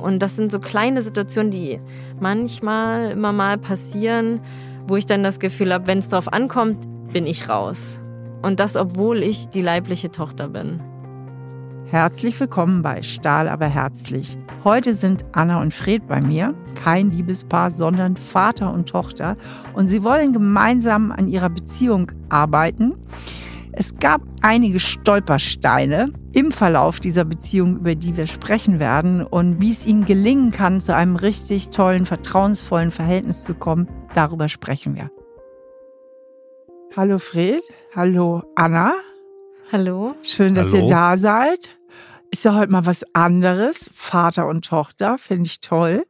Und das sind so kleine Situationen, die manchmal immer mal passieren, wo ich dann das Gefühl habe, wenn es darauf ankommt, bin ich raus. Und das, obwohl ich die leibliche Tochter bin. Herzlich willkommen bei Stahl aber herzlich. Heute sind Anna und Fred bei mir, kein Liebespaar, sondern Vater und Tochter. Und sie wollen gemeinsam an ihrer Beziehung arbeiten. Es gab einige Stolpersteine im Verlauf dieser Beziehung, über die wir sprechen werden. Und wie es ihnen gelingen kann, zu einem richtig tollen, vertrauensvollen Verhältnis zu kommen, darüber sprechen wir. Hallo Fred, hallo Anna. Hallo. Schön, dass Hallo. ihr da seid. Ist ja heute mal was anderes. Vater und Tochter, finde ich toll.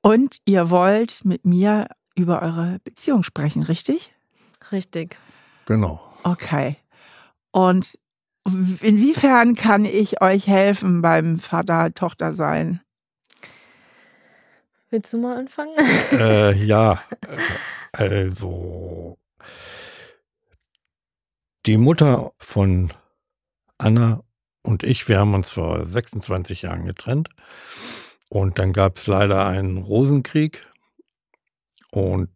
Und ihr wollt mit mir über eure Beziehung sprechen, richtig? Richtig. Genau. Okay. Und inwiefern kann ich euch helfen beim Vater-Tochter-Sein? Willst du mal anfangen? äh, ja, also die Mutter von Anna und ich, wir haben uns vor 26 Jahren getrennt. Und dann gab es leider einen Rosenkrieg. Und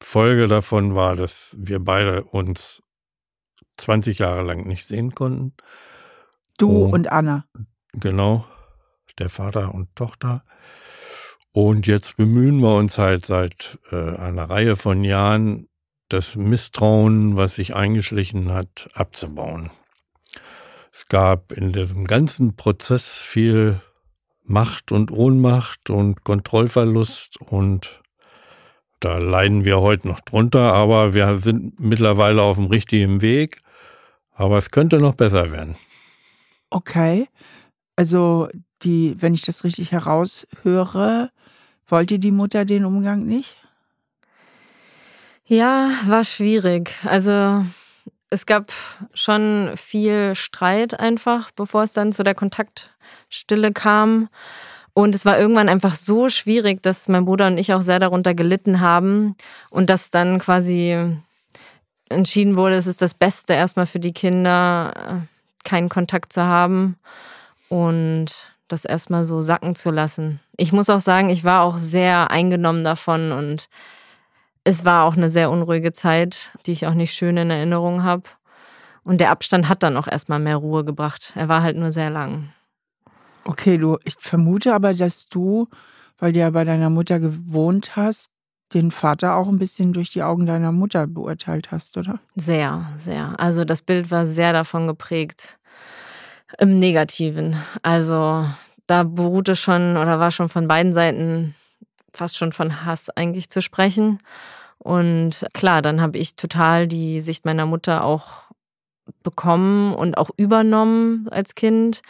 Folge davon war, dass wir beide uns 20 Jahre lang nicht sehen konnten. Du Oh. und Anna. Genau, der Vater und Tochter. Und jetzt bemühen wir uns halt seit äh, einer Reihe von Jahren, das Misstrauen, was sich eingeschlichen hat, abzubauen. Es gab in diesem ganzen Prozess viel Macht und Ohnmacht und Kontrollverlust und da leiden wir heute noch drunter, aber wir sind mittlerweile auf dem richtigen Weg. Aber es könnte noch besser werden. Okay. Also, die, wenn ich das richtig heraushöre, wollte die Mutter den Umgang nicht? Ja, war schwierig. Also es gab schon viel Streit einfach, bevor es dann zu der Kontaktstille kam. Und es war irgendwann einfach so schwierig, dass mein Bruder und ich auch sehr darunter gelitten haben und dass dann quasi entschieden wurde, es ist das Beste erstmal für die Kinder, äh, keinen Kontakt zu haben und das erstmal so sacken zu lassen. Ich muss auch sagen, ich war auch sehr eingenommen davon und es war auch eine sehr unruhige Zeit, die ich auch nicht schön in Erinnerung habe. Und der Abstand hat dann auch erstmal mehr Ruhe gebracht. Er war halt nur sehr lang. Okay, du, ich vermute aber, dass du, weil du ja bei deiner Mutter gewohnt hast, den Vater auch ein bisschen durch die Augen deiner Mutter beurteilt hast, oder? Sehr, sehr. Also das Bild war sehr davon geprägt. Im Negativen. Also da beruhte schon oder war schon von beiden Seiten fast schon von Hass eigentlich zu sprechen. Und klar, dann habe ich total die Sicht meiner Mutter auch bekommen und auch übernommen als Kind.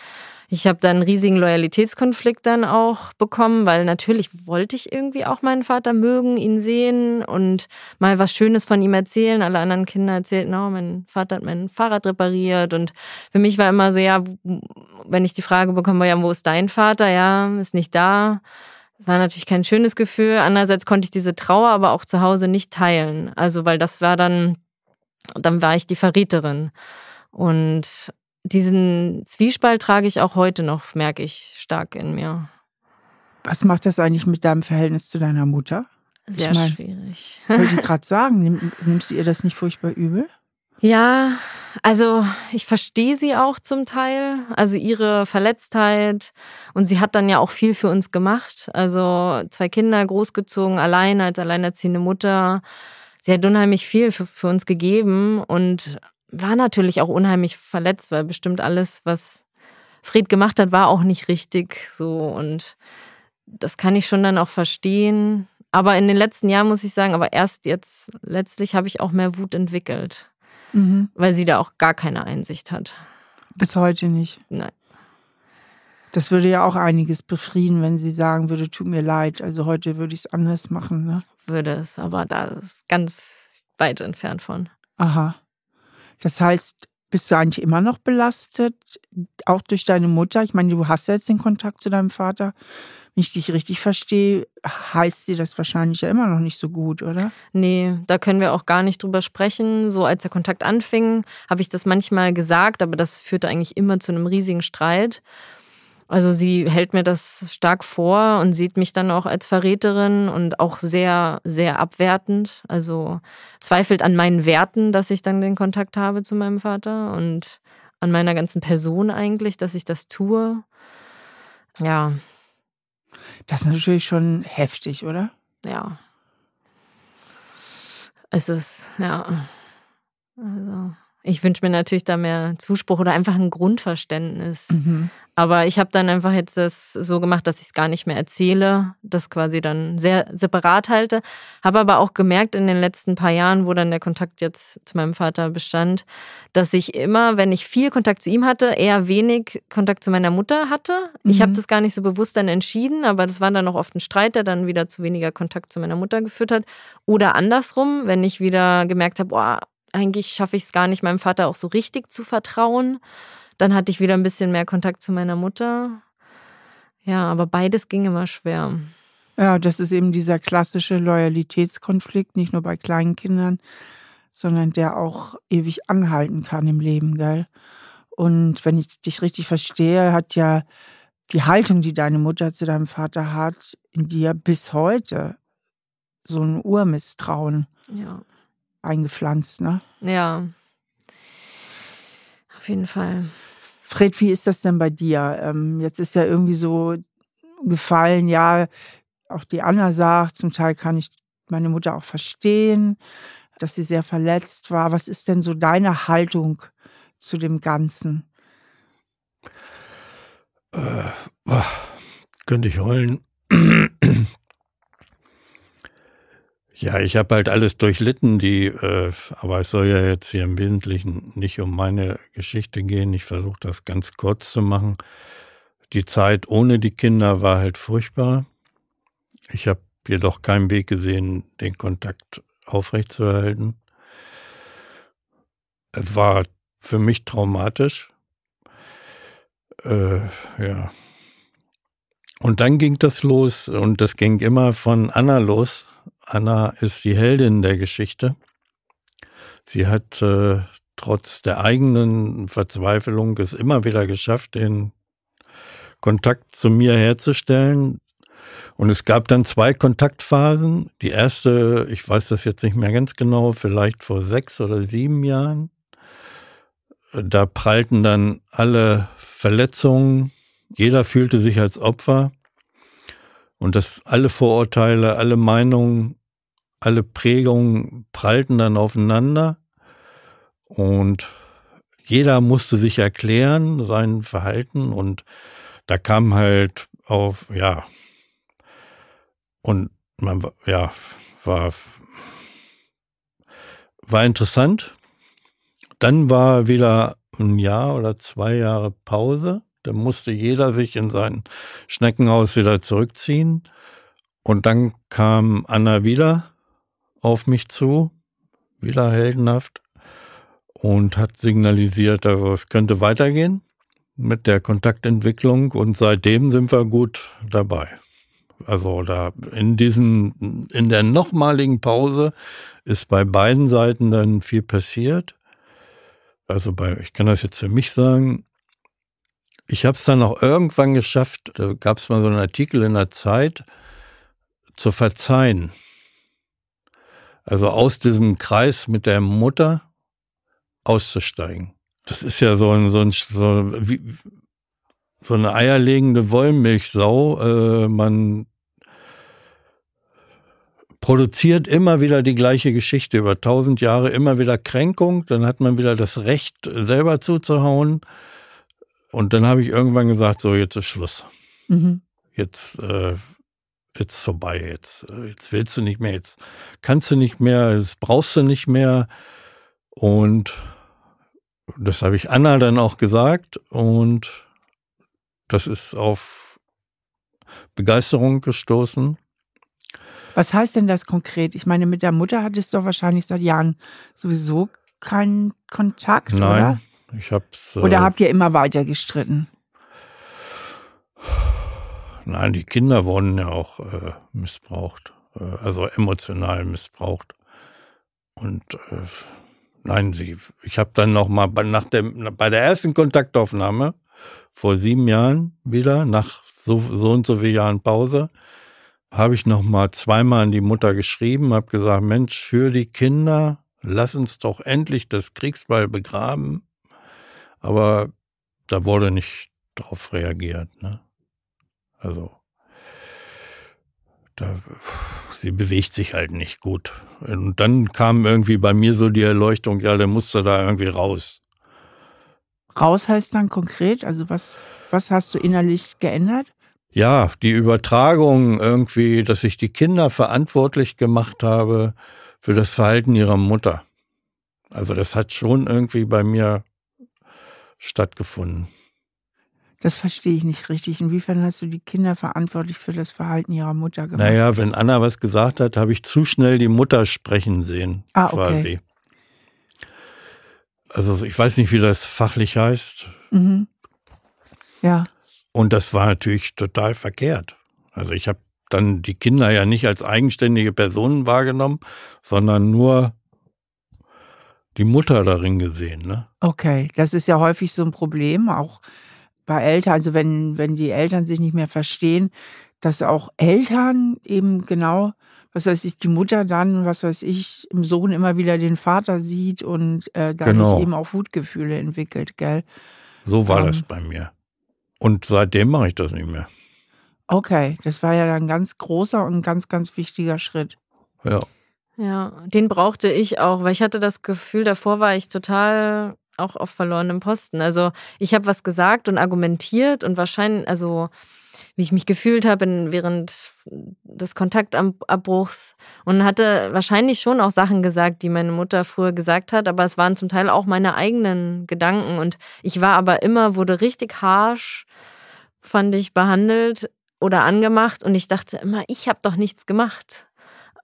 Ich habe dann einen riesigen Loyalitätskonflikt dann auch bekommen, weil natürlich wollte ich irgendwie auch meinen Vater mögen, ihn sehen und mal was Schönes von ihm erzählen. Alle anderen Kinder erzählten, oh, mein Vater hat mein Fahrrad repariert. Und für mich war immer so, ja, wenn ich die Frage bekomme, ja, wo ist dein Vater? Ja, ist nicht da. Das war natürlich kein schönes Gefühl. Andererseits konnte ich diese Trauer aber auch zu Hause nicht teilen. Also, weil das war dann, dann war ich die Verräterin. Und diesen Zwiespalt trage ich auch heute noch, merke ich stark in mir. Was macht das eigentlich mit deinem Verhältnis zu deiner Mutter? Sehr Ich mein- schwierig. Wollte ich gerade sagen, nimm, nimmst du ihr das nicht furchtbar übel? Ja, also ich verstehe sie auch zum Teil, also ihre Verletztheit und sie hat dann ja auch viel für uns gemacht, also zwei Kinder großgezogen, alleine als alleinerziehende Mutter. Sie hat unheimlich viel für, für uns gegeben und war natürlich auch unheimlich verletzt, weil bestimmt alles, was Fred gemacht hat, war auch nicht richtig so und das kann ich schon dann auch verstehen. Aber in den letzten Jahren muss ich sagen, aber erst jetzt letztlich habe ich auch mehr Wut entwickelt Mhm. weil sie da auch gar keine Einsicht hat. Bis heute nicht. Nein. Das würde ja auch einiges befrieden, wenn sie sagen würde, tut mir leid. Also heute würde ich es anders machen. Ne? Würde es, aber da ist ganz weit entfernt von. Aha. Das heißt, bist du eigentlich immer noch belastet, auch durch deine Mutter? Ich meine, du hast ja jetzt den Kontakt zu deinem Vater. Wenn ich dich richtig verstehe, heißt sie das wahrscheinlich ja immer noch nicht so gut, oder? Nee, da können wir auch gar nicht drüber sprechen. So als der Kontakt anfing, habe ich das manchmal gesagt, aber das führte eigentlich immer zu einem riesigen Streit. Also sie hält mir das stark vor und sieht mich dann auch als Verräterin und auch sehr, sehr abwertend. Also zweifelt an meinen Werten, dass ich dann den Kontakt habe zu meinem Vater und an meiner ganzen Person eigentlich, dass ich das tue. Ja. Das ist natürlich schon heftig, oder? Ja. Es ist, ja. Also. Ich wünsche mir natürlich da mehr Zuspruch oder einfach ein Grundverständnis. Mhm. Aber ich habe dann einfach jetzt das so gemacht, dass ich es gar nicht mehr erzähle, das quasi dann sehr separat halte. Habe aber auch gemerkt in den letzten paar Jahren, wo dann der Kontakt jetzt zu meinem Vater bestand, dass ich immer, wenn ich viel Kontakt zu ihm hatte, eher wenig Kontakt zu meiner Mutter hatte. Mhm. Ich habe das gar nicht so bewusst dann entschieden, aber das war dann auch oft ein Streit, der dann wieder zu weniger Kontakt zu meiner Mutter geführt hat. Oder andersrum, wenn ich wieder gemerkt habe, oh, eigentlich schaffe ich es gar nicht, meinem Vater auch so richtig zu vertrauen. Dann hatte ich wieder ein bisschen mehr Kontakt zu meiner Mutter. Ja, aber beides ging immer schwer. Ja, das ist eben dieser klassische Loyalitätskonflikt, nicht nur bei kleinen Kindern, sondern der auch ewig anhalten kann im Leben, gell? Und wenn ich dich richtig verstehe, hat ja die Haltung, die deine Mutter zu deinem Vater hat, in dir bis heute so ein Urmisstrauen. Ja eingepflanzt, ne? Ja. Auf jeden Fall. Fred, wie ist das denn bei dir? Ähm, jetzt ist ja irgendwie so gefallen, ja, auch die Anna sagt, zum Teil kann ich meine Mutter auch verstehen, dass sie sehr verletzt war. Was ist denn so deine Haltung zu dem Ganzen? Äh, oh, könnte ich heulen. Ja, ich habe halt alles durchlitten, die, äh, aber es soll ja jetzt hier im Wesentlichen nicht um meine Geschichte gehen. Ich versuche das ganz kurz zu machen. Die Zeit ohne die Kinder war halt furchtbar. Ich habe jedoch keinen Weg gesehen, den Kontakt aufrechtzuerhalten. Es war für mich traumatisch. Äh, ja. Und dann ging das los und das ging immer von Anna los Anna ist die Heldin der Geschichte. Sie hat äh, trotz der eigenen Verzweiflung es immer wieder geschafft, den Kontakt zu mir herzustellen. Und es gab dann zwei Kontaktphasen. Die erste, ich weiß das jetzt nicht mehr ganz genau, vielleicht vor sechs oder sieben Jahren. Da prallten dann alle Verletzungen. Jeder fühlte sich als Opfer. Und dass alle Vorurteile, alle Meinungen alle Prägungen prallten dann aufeinander und jeder musste sich erklären, sein Verhalten und da kam halt auf, ja, und man, ja, war, war interessant. Dann war wieder ein Jahr oder zwei Jahre Pause. Da musste jeder sich in sein Schneckenhaus wieder zurückziehen. Und dann kam Anna wieder auf mich zu, wieder heldenhaft, und hat signalisiert, also es könnte weitergehen mit der Kontaktentwicklung und seitdem sind wir gut dabei. Also da in diesen, in der nochmaligen Pause ist bei beiden Seiten dann viel passiert. Also bei, ich kann das jetzt für mich sagen, ich habe es dann auch irgendwann geschafft, da gab es mal so einen Artikel in der Zeit, zu verzeihen. Also aus diesem Kreis mit der Mutter auszusteigen. Das ist ja so ein, so, ein, so, wie, so eine eierlegende Wollmilchsau. Äh, man produziert immer wieder die gleiche Geschichte über tausend Jahre, immer wieder Kränkung. Dann hat man wieder das Recht, selber zuzuhauen. Und dann habe ich irgendwann gesagt, so jetzt ist Schluss. Mhm. Jetzt äh, jetzt vorbei, jetzt, äh, jetzt willst du nicht mehr, jetzt kannst du nicht mehr, das brauchst du nicht mehr. Und das habe ich Anna dann auch gesagt und das ist auf Begeisterung gestoßen. Was heißt denn das konkret? Ich meine, mit der Mutter hattest du doch wahrscheinlich seit Jahren sowieso keinen Kontakt, Nein, oder? ich hab's. Oder äh, habt ihr immer weiter gestritten? Nein, die Kinder wurden ja auch äh, missbraucht, äh, also emotional missbraucht. Und äh, nein, sie, ich habe dann noch mal bei, nach dem, bei der ersten Kontaktaufnahme vor sieben Jahren wieder, nach so, so und so vielen Jahren Pause, habe ich noch mal zweimal an die Mutter geschrieben, habe gesagt, Mensch, für die Kinder, lass uns doch endlich das Kriegsball begraben. Aber da wurde nicht drauf reagiert. Ne? Also, da, sie bewegt sich halt nicht gut. Und dann kam irgendwie bei mir so die Erleuchtung, ja, der musste da irgendwie raus. Raus heißt dann konkret, also was, was hast du innerlich geändert? Ja, die Übertragung irgendwie, dass ich die Kinder verantwortlich gemacht habe für das Verhalten ihrer Mutter. Also das hat schon irgendwie bei mir stattgefunden. Das verstehe ich nicht richtig. Inwiefern hast du die Kinder verantwortlich für das Verhalten ihrer Mutter gemacht? Naja, wenn Anna was gesagt hat, habe ich zu schnell die Mutter sprechen sehen, ah, quasi. Also ich weiß nicht, wie das fachlich heißt. Mhm. Ja. Und das war natürlich total verkehrt. Also ich habe dann die Kinder ja nicht als eigenständige Personen wahrgenommen, sondern nur die Mutter darin gesehen. Ne? Okay, das ist ja häufig so ein Problem, auch bei Eltern, also wenn, wenn die Eltern sich nicht mehr verstehen, dass auch Eltern eben genau, was weiß ich, die Mutter dann, was weiß ich, im Sohn immer wieder den Vater sieht und äh, dadurch Genau. eben auch Wutgefühle entwickelt, gell? So war Ähm. das bei mir. Und seitdem mache ich das nicht mehr. Okay, das war ja dann ein ganz großer und ganz, ganz wichtiger Schritt. Ja. Ja, den brauchte ich auch, weil ich hatte das Gefühl, davor war ich total auch auf verlorenem Posten. Also ich habe was gesagt und argumentiert und wahrscheinlich, also wie ich mich gefühlt habe während des Kontaktabbruchs und hatte wahrscheinlich schon auch Sachen gesagt, die meine Mutter früher gesagt hat, aber es waren zum Teil auch meine eigenen Gedanken und ich war aber immer, wurde richtig harsh, fand ich, behandelt oder angemacht und ich dachte immer, ich habe doch nichts gemacht.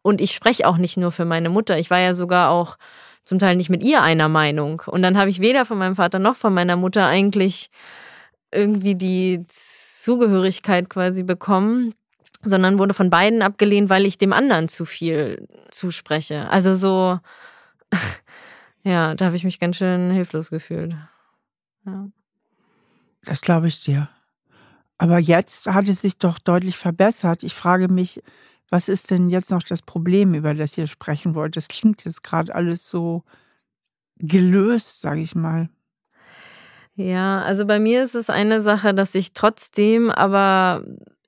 Und ich spreche auch nicht nur für meine Mutter. Ich war ja sogar auch zum Teil nicht mit ihr einer Meinung. Und dann habe ich weder von meinem Vater noch von meiner Mutter eigentlich irgendwie die Zugehörigkeit quasi bekommen, sondern wurde von beiden abgelehnt, weil ich dem anderen zu viel zuspreche. Also so, ja, da habe ich mich ganz schön hilflos gefühlt. Ja. Das glaube ich dir. Aber jetzt hat es sich doch deutlich verbessert. Ich frage mich, was ist denn jetzt noch das Problem, über das ihr sprechen wollt? Das klingt jetzt gerade alles so gelöst, sage ich mal. Ja, also bei mir ist es eine Sache, dass ich trotzdem aber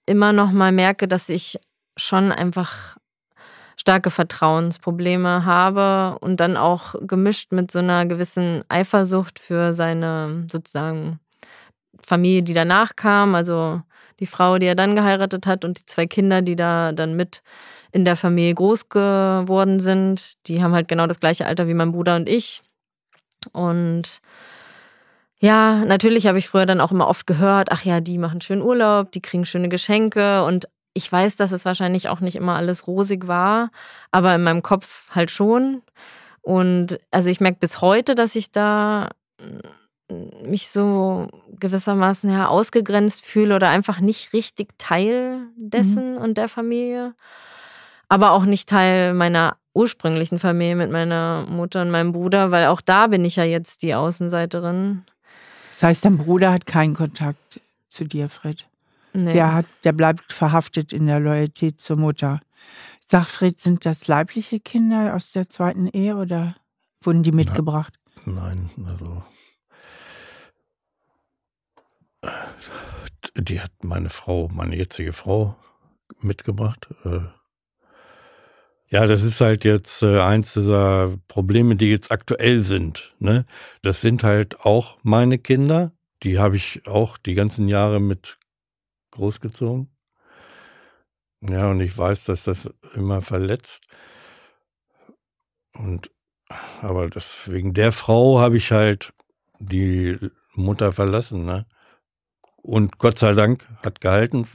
immer noch mal merke, dass ich schon einfach starke Vertrauensprobleme habe und dann auch gemischt mit so einer gewissen Eifersucht für seine sozusagen Familie, die danach kam, also die Frau, die er dann geheiratet hat und die zwei Kinder, die da dann mit in der Familie groß geworden sind. Die haben halt genau das gleiche Alter wie mein Bruder und ich. Und ja, natürlich habe ich früher dann auch immer oft gehört, ach ja, die machen schönen Urlaub, die kriegen schöne Geschenke und ich weiß, dass es wahrscheinlich auch nicht immer alles rosig war, aber in meinem Kopf halt schon. Und also ich merke bis heute, dass ich da mich so gewissermaßen ja ausgegrenzt fühle oder einfach nicht richtig Teil dessen und der Familie, aber auch nicht Teil meiner ursprünglichen Familie mit meiner Mutter und meinem Bruder, weil auch da bin ich ja jetzt die Außenseiterin. Das heißt, dein Bruder hat keinen Kontakt zu dir, Fred. Nee. Der, hat, der bleibt verhaftet in der Loyalität zur Mutter. Sag, Fred, sind das leibliche Kinder aus der zweiten Ehe oder wurden die mitgebracht? Nein, also. Die hat meine Frau, meine jetzige Frau mitgebracht. Äh, Ja, das ist halt jetzt äh, eins dieser Probleme, die jetzt aktuell sind. Ne? Das sind halt auch meine Kinder. Die habe ich auch die ganzen Jahre mit großgezogen. Ja, und ich weiß, dass das immer verletzt. Und aber das, wegen der Frau habe ich halt die Mutter verlassen. Ne? Und Gott sei Dank hat gehalten,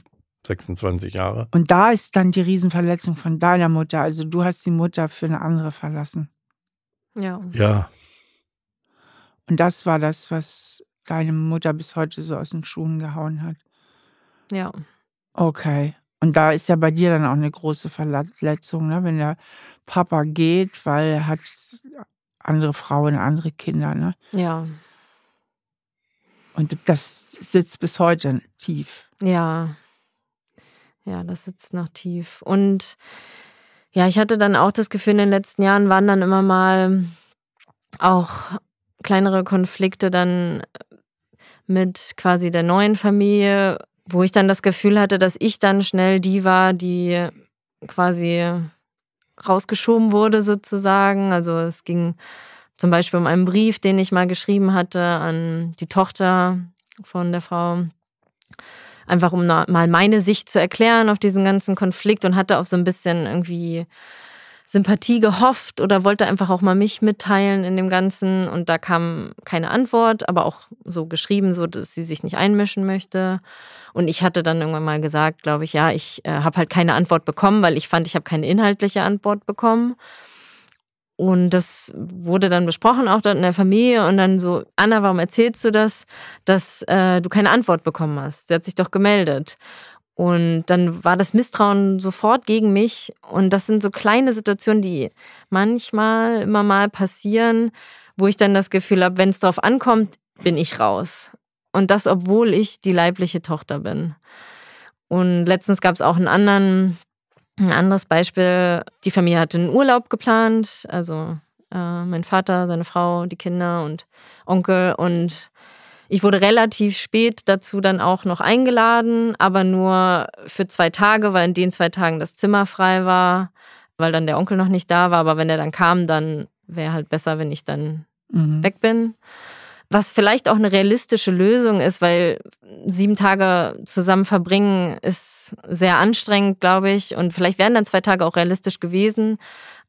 26 Jahre. Und da ist dann die Riesenverletzung von deiner Mutter. Also du hast die Mutter für eine andere verlassen. Ja. Ja, Und das war das, was deine Mutter bis heute so aus den Schuhen gehauen hat. Ja. Okay. Und da ist ja bei dir dann auch eine große Verletzung, ne? wenn der Papa geht, weil er hat andere Frauen, andere Kinder. Ne? Ja. Und das sitzt bis heute tief. Ja. Ja, das sitzt noch tief. Und ja, ich hatte dann auch das Gefühl, in den letzten Jahren waren dann immer mal auch kleinere Konflikte dann mit quasi der neuen Familie, wo ich dann das Gefühl hatte, dass ich dann schnell die war, die quasi rausgeschoben wurde sozusagen. Also es ging zum Beispiel um einen Brief, den ich mal geschrieben hatte an die Tochter von der Frau. Einfach um mal meine Sicht zu erklären auf diesen ganzen Konflikt und hatte auf so ein bisschen irgendwie Sympathie gehofft oder wollte einfach auch mal mich mitteilen in dem Ganzen. Und da kam keine Antwort, aber auch so geschrieben, so dass sie sich nicht einmischen möchte. Und ich hatte dann irgendwann mal gesagt, glaube ich, ja, ich äh, habe halt keine Antwort bekommen, weil ich fand, ich habe keine inhaltliche Antwort bekommen. Und das wurde dann besprochen, auch dort in der Familie. Und dann so, Anna, warum erzählst du das, dass äh, du keine Antwort bekommen hast? Sie hat sich doch gemeldet. Und dann war das Misstrauen sofort gegen mich. Und das sind so kleine Situationen, die manchmal immer mal passieren, wo ich dann das Gefühl habe, wenn es darauf ankommt, bin ich raus. Und das, obwohl ich die leibliche Tochter bin. Und letztens gab es auch einen anderen, ein anderes Beispiel. Die Familie hatte einen Urlaub geplant, also äh, mein Vater, seine Frau, die Kinder und Onkel. Und ich wurde relativ spät dazu dann auch noch eingeladen, aber nur für zwei Tage, weil in den zwei Tagen das Zimmer frei war, weil dann der Onkel noch nicht da war. Aber wenn er dann kam, dann wäre halt besser, wenn ich dann mhm. weg bin. Was vielleicht auch eine realistische Lösung ist, weil sieben Tage zusammen verbringen ist sehr anstrengend, glaube ich. Und vielleicht wären dann zwei Tage auch realistisch gewesen.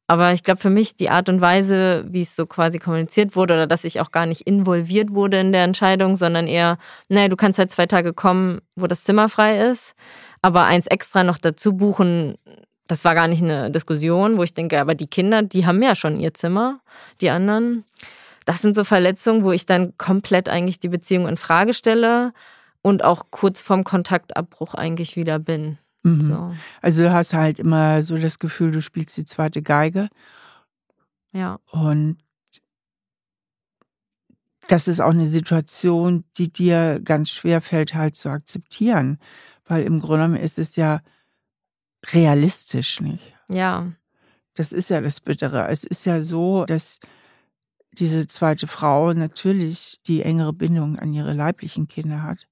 Aber ich glaube, für mich die Art und Weise, wie es so quasi kommuniziert wurde oder dass ich auch gar nicht involviert wurde in der Entscheidung, sondern eher, naja, du kannst halt zwei Tage kommen, wo das Zimmer frei ist, aber eins extra noch dazu buchen, das war gar nicht eine Diskussion, wo ich denke, aber die Kinder, die haben ja schon ihr Zimmer, die anderen. Das sind so Verletzungen, wo ich dann komplett eigentlich die Beziehung in Frage stelle und auch kurz vorm Kontaktabbruch eigentlich wieder bin. Mhm. So. Also du hast halt immer so das Gefühl, du spielst die zweite Geige. Ja. Und das ist auch eine Situation, die dir ganz schwer fällt, halt zu akzeptieren. Weil im Grunde genommen ist es ja realistisch, nicht? Ja. Das ist ja das Bittere. Es ist ja so, dass diese zweite Frau natürlich die engere Bindung an ihre leiblichen Kinder hat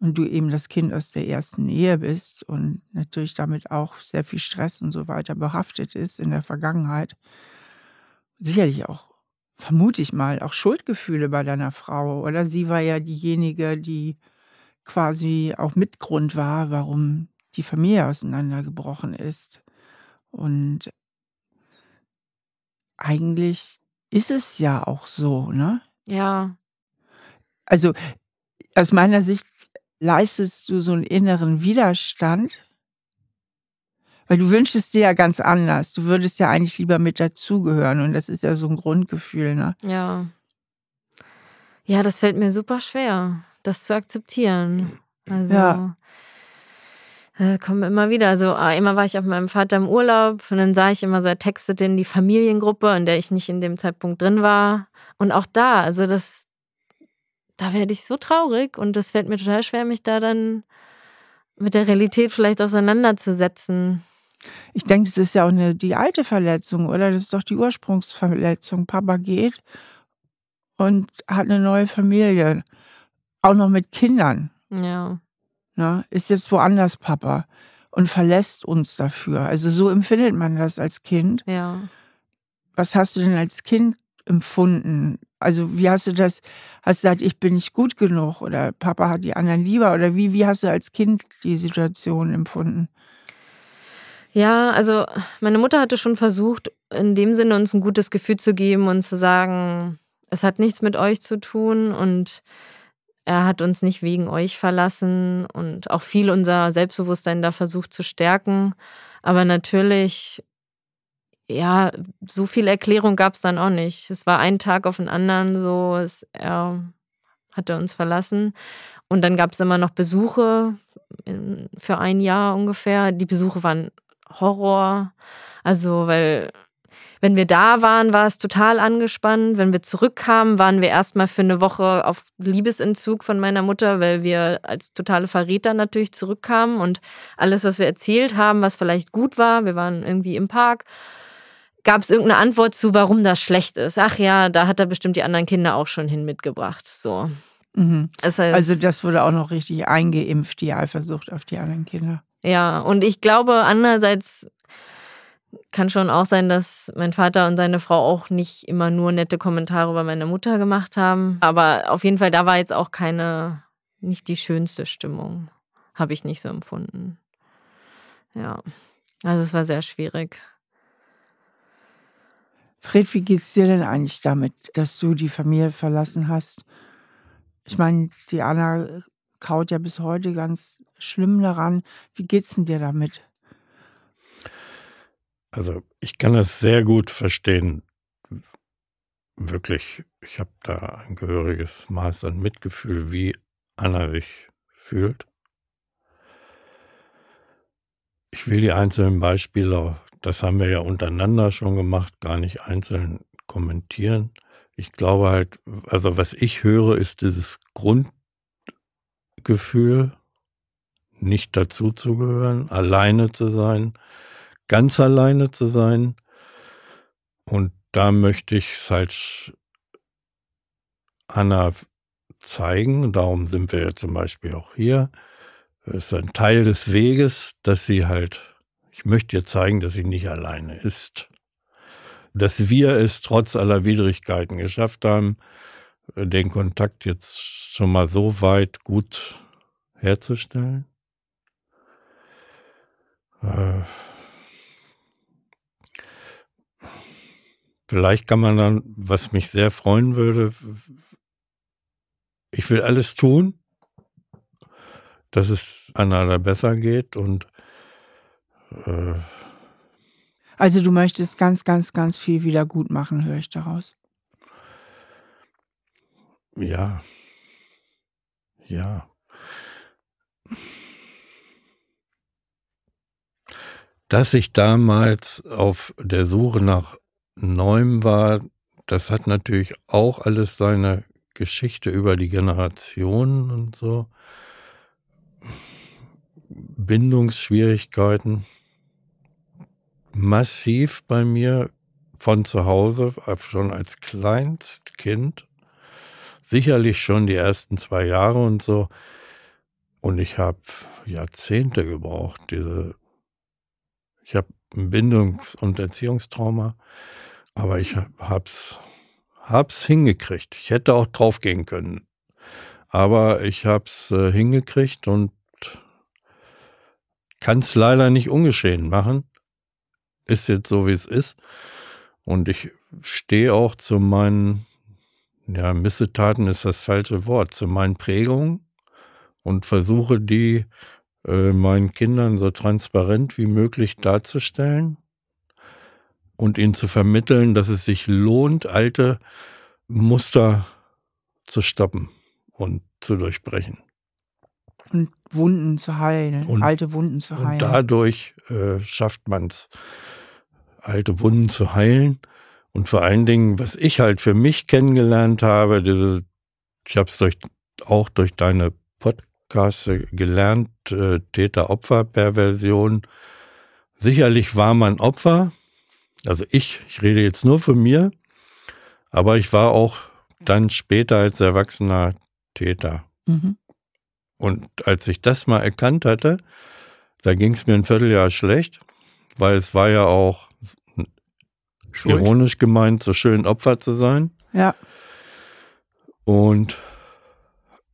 und du eben das Kind aus der ersten Ehe bist und natürlich damit auch sehr viel Stress und so weiter behaftet ist in der Vergangenheit, sicherlich auch, vermute ich mal, auch Schuldgefühle bei deiner Frau. Oder sie war ja diejenige, die quasi auch Mitgrund war, warum die Familie auseinandergebrochen ist. Und eigentlich ist es ja auch so, ne? Ja. Also aus meiner Sicht leistest du so einen inneren Widerstand? Weil du wünschst es dir ja ganz anders. Du würdest ja eigentlich lieber mit dazugehören und das ist ja so ein Grundgefühl, ne? Ja. Ja, das fällt mir super schwer, das zu akzeptieren. Also, ja. Äh, kommen immer wieder. Also, ah, immer war ich auf meinem Vater im Urlaub und dann sah ich immer so, er textete in die Familiengruppe, in der ich nicht in dem Zeitpunkt drin war. Und auch da, also das, da werde ich so traurig und das fällt mir total schwer, mich da dann mit der Realität vielleicht auseinanderzusetzen. Ich denke, das ist ja auch eine, die alte Verletzung, oder? Das ist doch die Ursprungsverletzung. Papa geht und hat eine neue Familie. Auch noch mit Kindern. Ja. Ne? ist jetzt woanders Papa und verlässt uns dafür. Also so empfindet man das als Kind. Ja. Was hast du denn als Kind empfunden? Also wie hast du das, hast du gesagt, ich bin nicht gut genug oder Papa hat die anderen lieber oder wie, wie hast du als Kind die Situation empfunden? Ja, also meine Mutter hatte schon versucht, in dem Sinne uns ein gutes Gefühl zu geben und zu sagen, es hat nichts mit euch zu tun und er hat uns nicht wegen euch verlassen und auch viel unser Selbstbewusstsein da versucht zu stärken. Aber natürlich ja, so viel Erklärung gab es dann auch nicht. Es war ein Tag auf den anderen so, es, er hatte uns verlassen. Und dann gab es immer noch Besuche für ein Jahr ungefähr. Die Besuche waren Horror. Also, weil wenn wir da waren, war es total angespannt. Wenn wir zurückkamen, waren wir erstmal für eine Woche auf Liebesentzug von meiner Mutter, weil wir als totale Verräter natürlich zurückkamen und alles, was wir erzählt haben, was vielleicht gut war, wir waren irgendwie im Park, gab es irgendeine Antwort zu, warum das schlecht ist. Ach ja, da hat er bestimmt die anderen Kinder auch schon hin mitgebracht. So. Mhm. Das heißt, also das wurde auch noch richtig eingeimpft, die Eifersucht auf die anderen Kinder. Ja, und ich glaube, andererseits kann schon auch sein, dass mein Vater und seine Frau auch nicht immer nur nette Kommentare über meine Mutter gemacht haben. Aber auf jeden Fall, da war jetzt auch keine, nicht die schönste Stimmung. Habe ich nicht so empfunden. Ja, also es war sehr schwierig. Fred, wie geht's dir denn eigentlich damit, dass du die Familie verlassen hast? Ich meine, die Anna kaut ja bis heute ganz schlimm daran. Wie geht's denn dir damit? Also ich kann das sehr gut verstehen. Wirklich, ich habe da ein gehöriges Maß an Mitgefühl, wie Anna sich fühlt. Ich will die einzelnen Beispiele, das haben wir ja untereinander schon gemacht, gar nicht einzeln kommentieren. Ich glaube halt, also was ich höre, ist dieses Grundgefühl, nicht dazuzugehören, alleine zu sein, ganz alleine zu sein. Und da möchte ich es halt Anna zeigen. Darum sind wir ja zum Beispiel auch hier. Es ist ein Teil des Weges, dass sie halt, ich möchte ihr zeigen, dass sie nicht alleine ist. Dass wir es trotz aller Widrigkeiten geschafft haben, den Kontakt jetzt schon mal so weit gut herzustellen. Äh, Vielleicht kann man dann, was mich sehr freuen würde, ich will alles tun, dass es einander besser geht und äh, also du möchtest ganz, ganz, ganz viel wieder gut machen, höre ich daraus. Ja. Ja. Dass ich damals auf der Suche nach Neuem war, das hat natürlich auch alles seine Geschichte über die Generationen und so. Bindungsschwierigkeiten massiv bei mir von zu Hause, schon als Kleinstkind. Sicherlich schon die ersten zwei Jahre und so. Und ich habe Jahrzehnte gebraucht, diese. Ich habe ein Bindungs- und Erziehungstrauma. Aber ich hab's, hab's hingekriegt. Ich hätte auch draufgehen können. Aber ich hab's äh, hingekriegt und kann es leider nicht ungeschehen machen. Ist jetzt so, wie es ist. Und ich stehe auch zu meinen, ja, Missetaten ist das falsche Wort, zu meinen Prägungen und versuche die äh, meinen Kindern so transparent wie möglich darzustellen und ihnen zu vermitteln, dass es sich lohnt, alte Muster zu stoppen und zu durchbrechen. Und Wunden zu heilen, und, alte Wunden zu heilen. Und dadurch äh, schafft man es, alte Wunden zu heilen. Und vor allen Dingen, was ich halt für mich kennengelernt habe, diese, ich habe es durch, auch durch deine Podcasts gelernt, äh, Täter-Opfer-Perversion. Sicherlich war man Opfer, also ich, ich rede jetzt nur von mir, aber ich war auch dann später als erwachsener Täter. Mhm. Und als ich das mal erkannt hatte, da ging es mir ein Vierteljahr schlecht, weil es war ja auch Schuld. ironisch gemeint, so schön Opfer zu sein. Ja. Und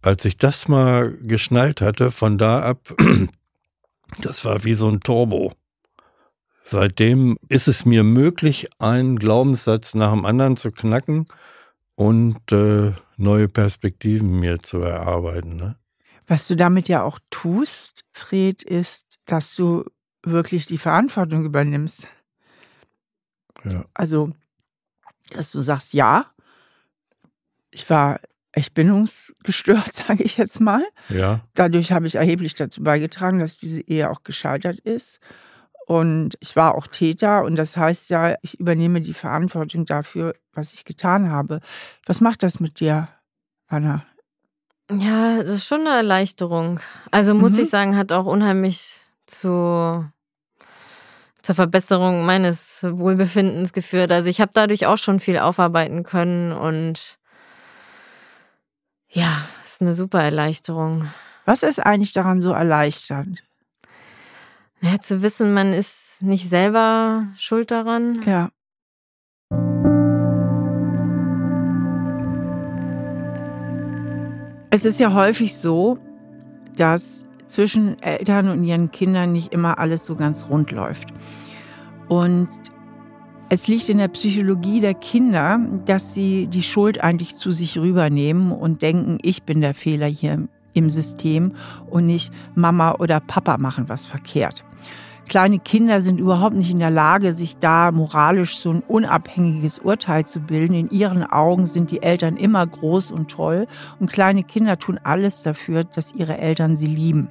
als ich das mal geschnallt hatte, von da ab, das war wie so ein Turbo. Seitdem ist es mir möglich, einen Glaubenssatz nach dem anderen zu knacken und äh, neue Perspektiven mir zu erarbeiten. Ne? Was du damit ja auch tust, Fred, ist, dass du wirklich die Verantwortung übernimmst. Ja. Also, dass du sagst, ja, ich war echt bindungsgestört, sage ich jetzt mal. Ja. Dadurch habe ich erheblich dazu beigetragen, dass diese Ehe auch gescheitert ist. Und ich war auch Täter und das heißt ja, ich übernehme die Verantwortung dafür, was ich getan habe. Was macht das mit dir, Anna? Ja, das ist schon eine Erleichterung. Also muss mhm. ich sagen, hat auch unheimlich zu zur Verbesserung meines Wohlbefindens geführt. Also ich habe dadurch auch schon viel aufarbeiten können und ja, ist eine super Erleichterung. Was ist eigentlich daran so erleichternd? Ja, zu wissen, man ist nicht selber schuld daran. Ja. Es ist ja häufig so, dass zwischen Eltern und ihren Kindern nicht immer alles so ganz rund läuft. Und es liegt in der Psychologie der Kinder, dass sie die Schuld eigentlich zu sich rübernehmen und denken, ich bin der Fehler hier im System und nicht Mama oder Papa machen was verkehrt. Kleine Kinder sind überhaupt nicht in der Lage, sich da moralisch so ein unabhängiges Urteil zu bilden. In ihren Augen sind die Eltern immer groß und toll und kleine Kinder tun alles dafür, dass ihre Eltern sie lieben.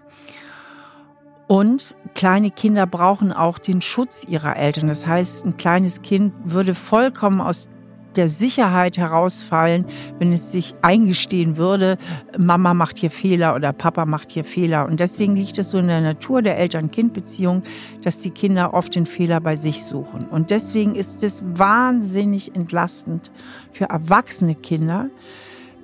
Und kleine Kinder brauchen auch den Schutz ihrer Eltern. Das heißt, ein kleines Kind würde vollkommen aus der Sicherheit herausfallen, wenn es sich eingestehen würde, Mama macht hier Fehler oder Papa macht hier Fehler. Und deswegen liegt es so in der Natur der Eltern-Kind-Beziehung, dass die Kinder oft den Fehler bei sich suchen. Und deswegen ist es wahnsinnig entlastend für erwachsene Kinder,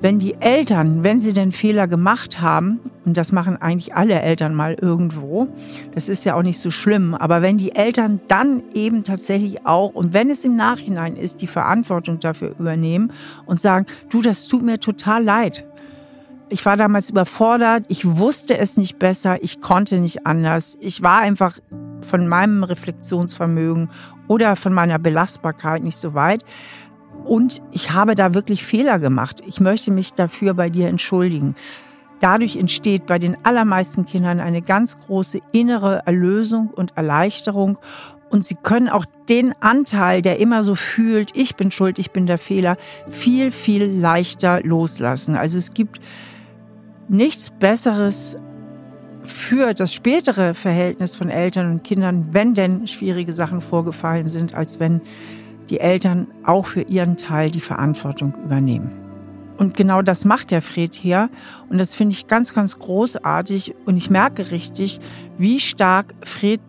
wenn die Eltern, wenn sie den Fehler gemacht haben, und das machen eigentlich alle Eltern mal irgendwo, das ist ja auch nicht so schlimm, aber wenn die Eltern dann eben tatsächlich auch, und wenn es im Nachhinein ist, die Verantwortung dafür übernehmen und sagen, du, das tut mir total leid. Ich war damals überfordert, ich wusste es nicht besser, ich konnte nicht anders. Ich war einfach von meinem Reflexionsvermögen oder von meiner Belastbarkeit nicht so weit. Und ich habe da wirklich Fehler gemacht. Ich möchte mich dafür bei dir entschuldigen. Dadurch entsteht bei den allermeisten Kindern eine ganz große innere Erlösung und Erleichterung. Und sie können auch den Anteil, der immer so fühlt, ich bin schuld, ich bin der Fehler, viel, viel leichter loslassen. Also es gibt nichts Besseres für das spätere Verhältnis von Eltern und Kindern, wenn denn schwierige Sachen vorgefallen sind, als wenn die Eltern auch für ihren Teil die Verantwortung übernehmen. Und genau das macht der Fred hier. Und das finde ich ganz, ganz großartig. Und ich merke richtig, wie stark Fred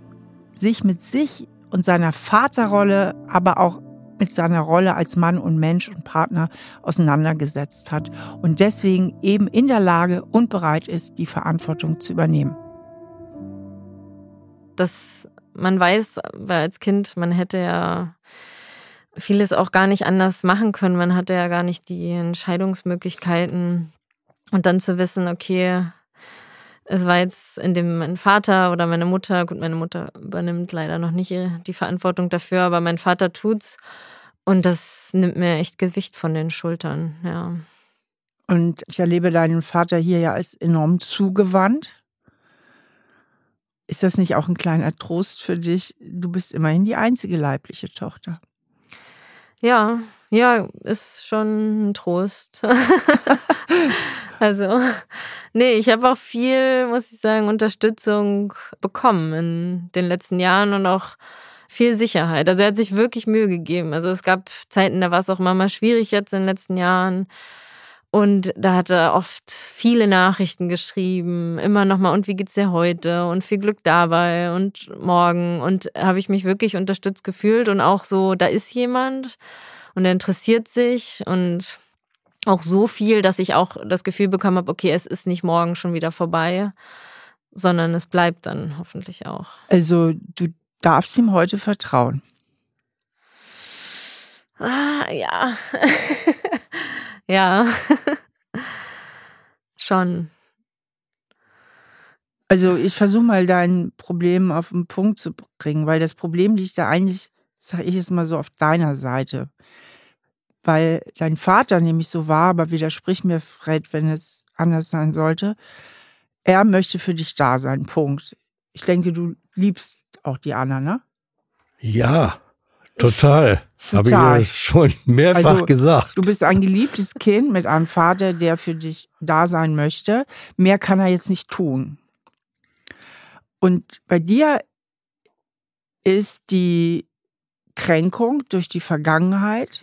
sich mit sich und seiner Vaterrolle, aber auch mit seiner Rolle als Mann und Mensch und Partner auseinandergesetzt hat und deswegen eben in der Lage und bereit ist, die Verantwortung zu übernehmen. Dass man weiß, weil als Kind, man hätte ja vieles auch gar nicht anders machen können. Man hatte ja gar nicht die Entscheidungsmöglichkeiten. Und dann zu wissen, okay, es war jetzt in dem mein Vater oder meine Mutter, gut, meine Mutter übernimmt leider noch nicht die Verantwortung dafür, aber mein Vater tut's. Und das nimmt mir echt Gewicht von den Schultern, ja. Und ich erlebe deinen Vater hier ja als enorm zugewandt. Ist das nicht auch ein kleiner Trost für dich? Du bist immerhin die einzige leibliche Tochter. Ja, ja, ist schon ein Trost. also, nee, ich habe auch viel, muss ich sagen, Unterstützung bekommen in den letzten Jahren und auch viel Sicherheit. Also er hat sich wirklich Mühe gegeben. Also es gab Zeiten, da war es auch mal schwierig jetzt in den letzten Jahren. Und da hat er oft viele Nachrichten geschrieben, immer nochmal, und wie geht's dir heute? Und viel Glück dabei und morgen. Und habe ich mich wirklich unterstützt gefühlt und auch so, da ist jemand und er interessiert sich und auch so viel, dass ich auch das Gefühl bekommen habe, okay, es ist nicht morgen schon wieder vorbei, sondern es bleibt dann hoffentlich auch. Also du darfst ihm heute vertrauen. Ah, ja. Ja. Schon. Also ich versuche mal dein Problem auf den Punkt zu bringen, weil das Problem liegt ja eigentlich, sage ich es mal so, auf deiner Seite. Weil dein Vater nämlich so war, aber widersprich mir, Fred, wenn es anders sein sollte. Er möchte für dich da sein, Punkt. Ich denke, du liebst auch die Anna, ne? Ja, Total. Habe ich ja schon mehrfach also, gesagt. Du bist ein geliebtes Kind mit einem Vater, der für dich da sein möchte. Mehr kann er jetzt nicht tun. Und bei dir ist die Kränkung durch die Vergangenheit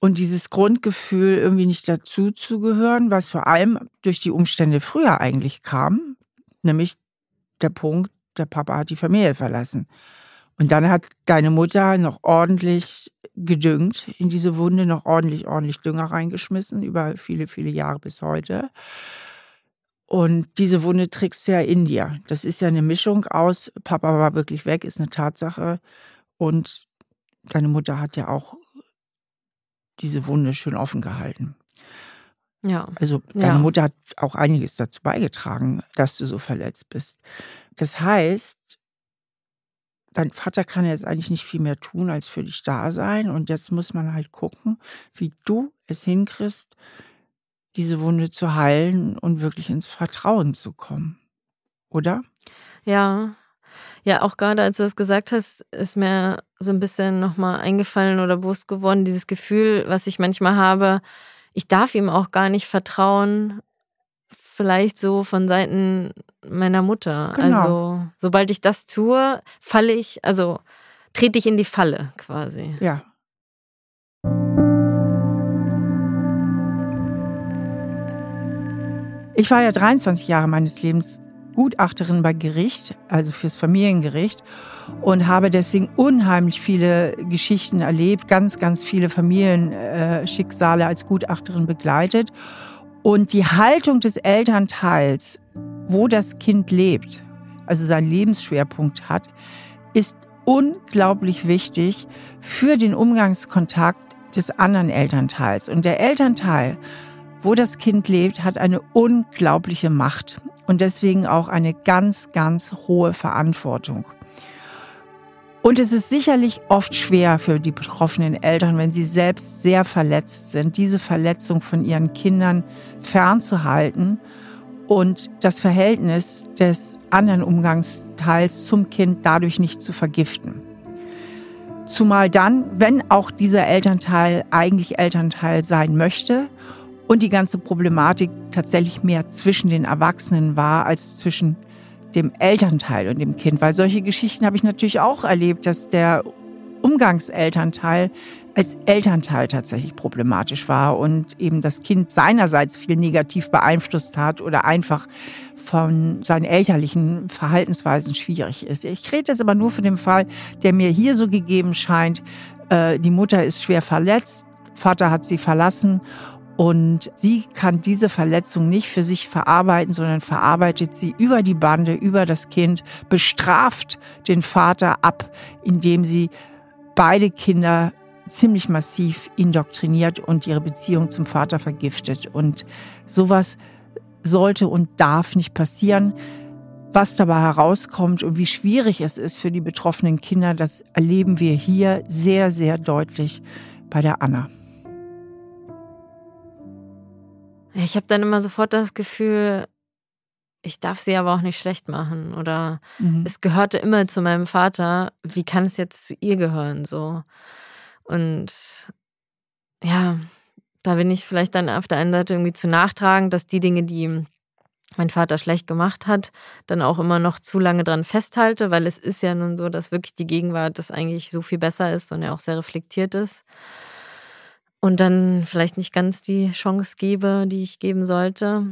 und dieses Grundgefühl, irgendwie nicht dazu zu gehören, was vor allem durch die Umstände früher eigentlich kam, nämlich der Punkt, der Papa hat die Familie verlassen. Und dann hat deine Mutter noch ordentlich gedüngt in diese Wunde, noch ordentlich, ordentlich Dünger reingeschmissen, über viele, viele Jahre bis heute. Und diese Wunde trägst du ja in dir. Das ist ja eine Mischung aus, Papa war wirklich weg, ist eine Tatsache. Und deine Mutter hat ja auch diese Wunde schön offen gehalten. Ja. Also deine Ja. Mutter hat auch einiges dazu beigetragen, dass du so verletzt bist. Das heißt, dein Vater kann jetzt eigentlich nicht viel mehr tun, als für dich da sein. Und jetzt muss man halt gucken, wie du es hinkriegst, diese Wunde zu heilen und wirklich ins Vertrauen zu kommen. Oder? Ja. Ja, auch gerade als du das gesagt hast, ist mir so ein bisschen nochmal eingefallen oder bewusst geworden, dieses Gefühl, was ich manchmal habe, ich darf ihm auch gar nicht vertrauen, vielleicht so von Seiten meiner Mutter. Genau. Also, sobald ich das tue, falle ich, also trete ich in die Falle quasi. Ja. Ich war ja 23 Jahre meines Lebens Gutachterin bei Gericht, also fürs Familiengericht, und habe deswegen unheimlich viele Geschichten erlebt, ganz, ganz viele Familienschicksale als Gutachterin begleitet. Und die Haltung des Elternteils, wo das Kind lebt, also seinen Lebensschwerpunkt hat, ist unglaublich wichtig für den Umgangskontakt des anderen Elternteils. Und der Elternteil, wo das Kind lebt, hat eine unglaubliche Macht und deswegen auch eine ganz, ganz hohe Verantwortung. Und es ist sicherlich oft schwer für die betroffenen Eltern, wenn sie selbst sehr verletzt sind, diese Verletzung von ihren Kindern fernzuhalten und das Verhältnis des anderen Umgangsteils zum Kind dadurch nicht zu vergiften. Zumal dann, wenn auch dieser Elternteil eigentlich Elternteil sein möchte und die ganze Problematik tatsächlich mehr zwischen den Erwachsenen war als zwischen dem Elternteil und dem Kind. Weil solche Geschichten habe ich natürlich auch erlebt, dass der Umgangselternteil als Elternteil tatsächlich problematisch war und eben das Kind seinerseits viel negativ beeinflusst hat oder einfach von seinen elterlichen Verhaltensweisen schwierig ist. Ich rede jetzt aber nur von dem Fall, der mir hier so gegeben scheint. Äh, Die Mutter ist schwer verletzt, Vater hat sie verlassen und sie kann diese Verletzung nicht für sich verarbeiten, sondern verarbeitet sie über die Bande, über das Kind, bestraft den Vater ab, indem sie beide Kinder ziemlich massiv indoktriniert und ihre Beziehung zum Vater vergiftet. Und sowas sollte und darf nicht passieren. Was dabei herauskommt und wie schwierig es ist für die betroffenen Kinder, das erleben wir hier sehr, sehr deutlich bei der Anna. Ich habe dann immer sofort das Gefühl, ich darf sie aber auch nicht schlecht machen oder Mhm. es gehörte immer zu meinem Vater. Wie kann es jetzt zu ihr gehören so? Und ja, da bin ich vielleicht dann auf der einen Seite irgendwie zu nachtragend, dass die Dinge, die mein Vater schlecht gemacht hat, dann auch immer noch zu lange dran festhalte, weil es ist ja nun so, dass wirklich die Gegenwart das eigentlich so viel besser ist und er auch sehr reflektiert ist. Und dann vielleicht nicht ganz die Chance gebe, die ich geben sollte.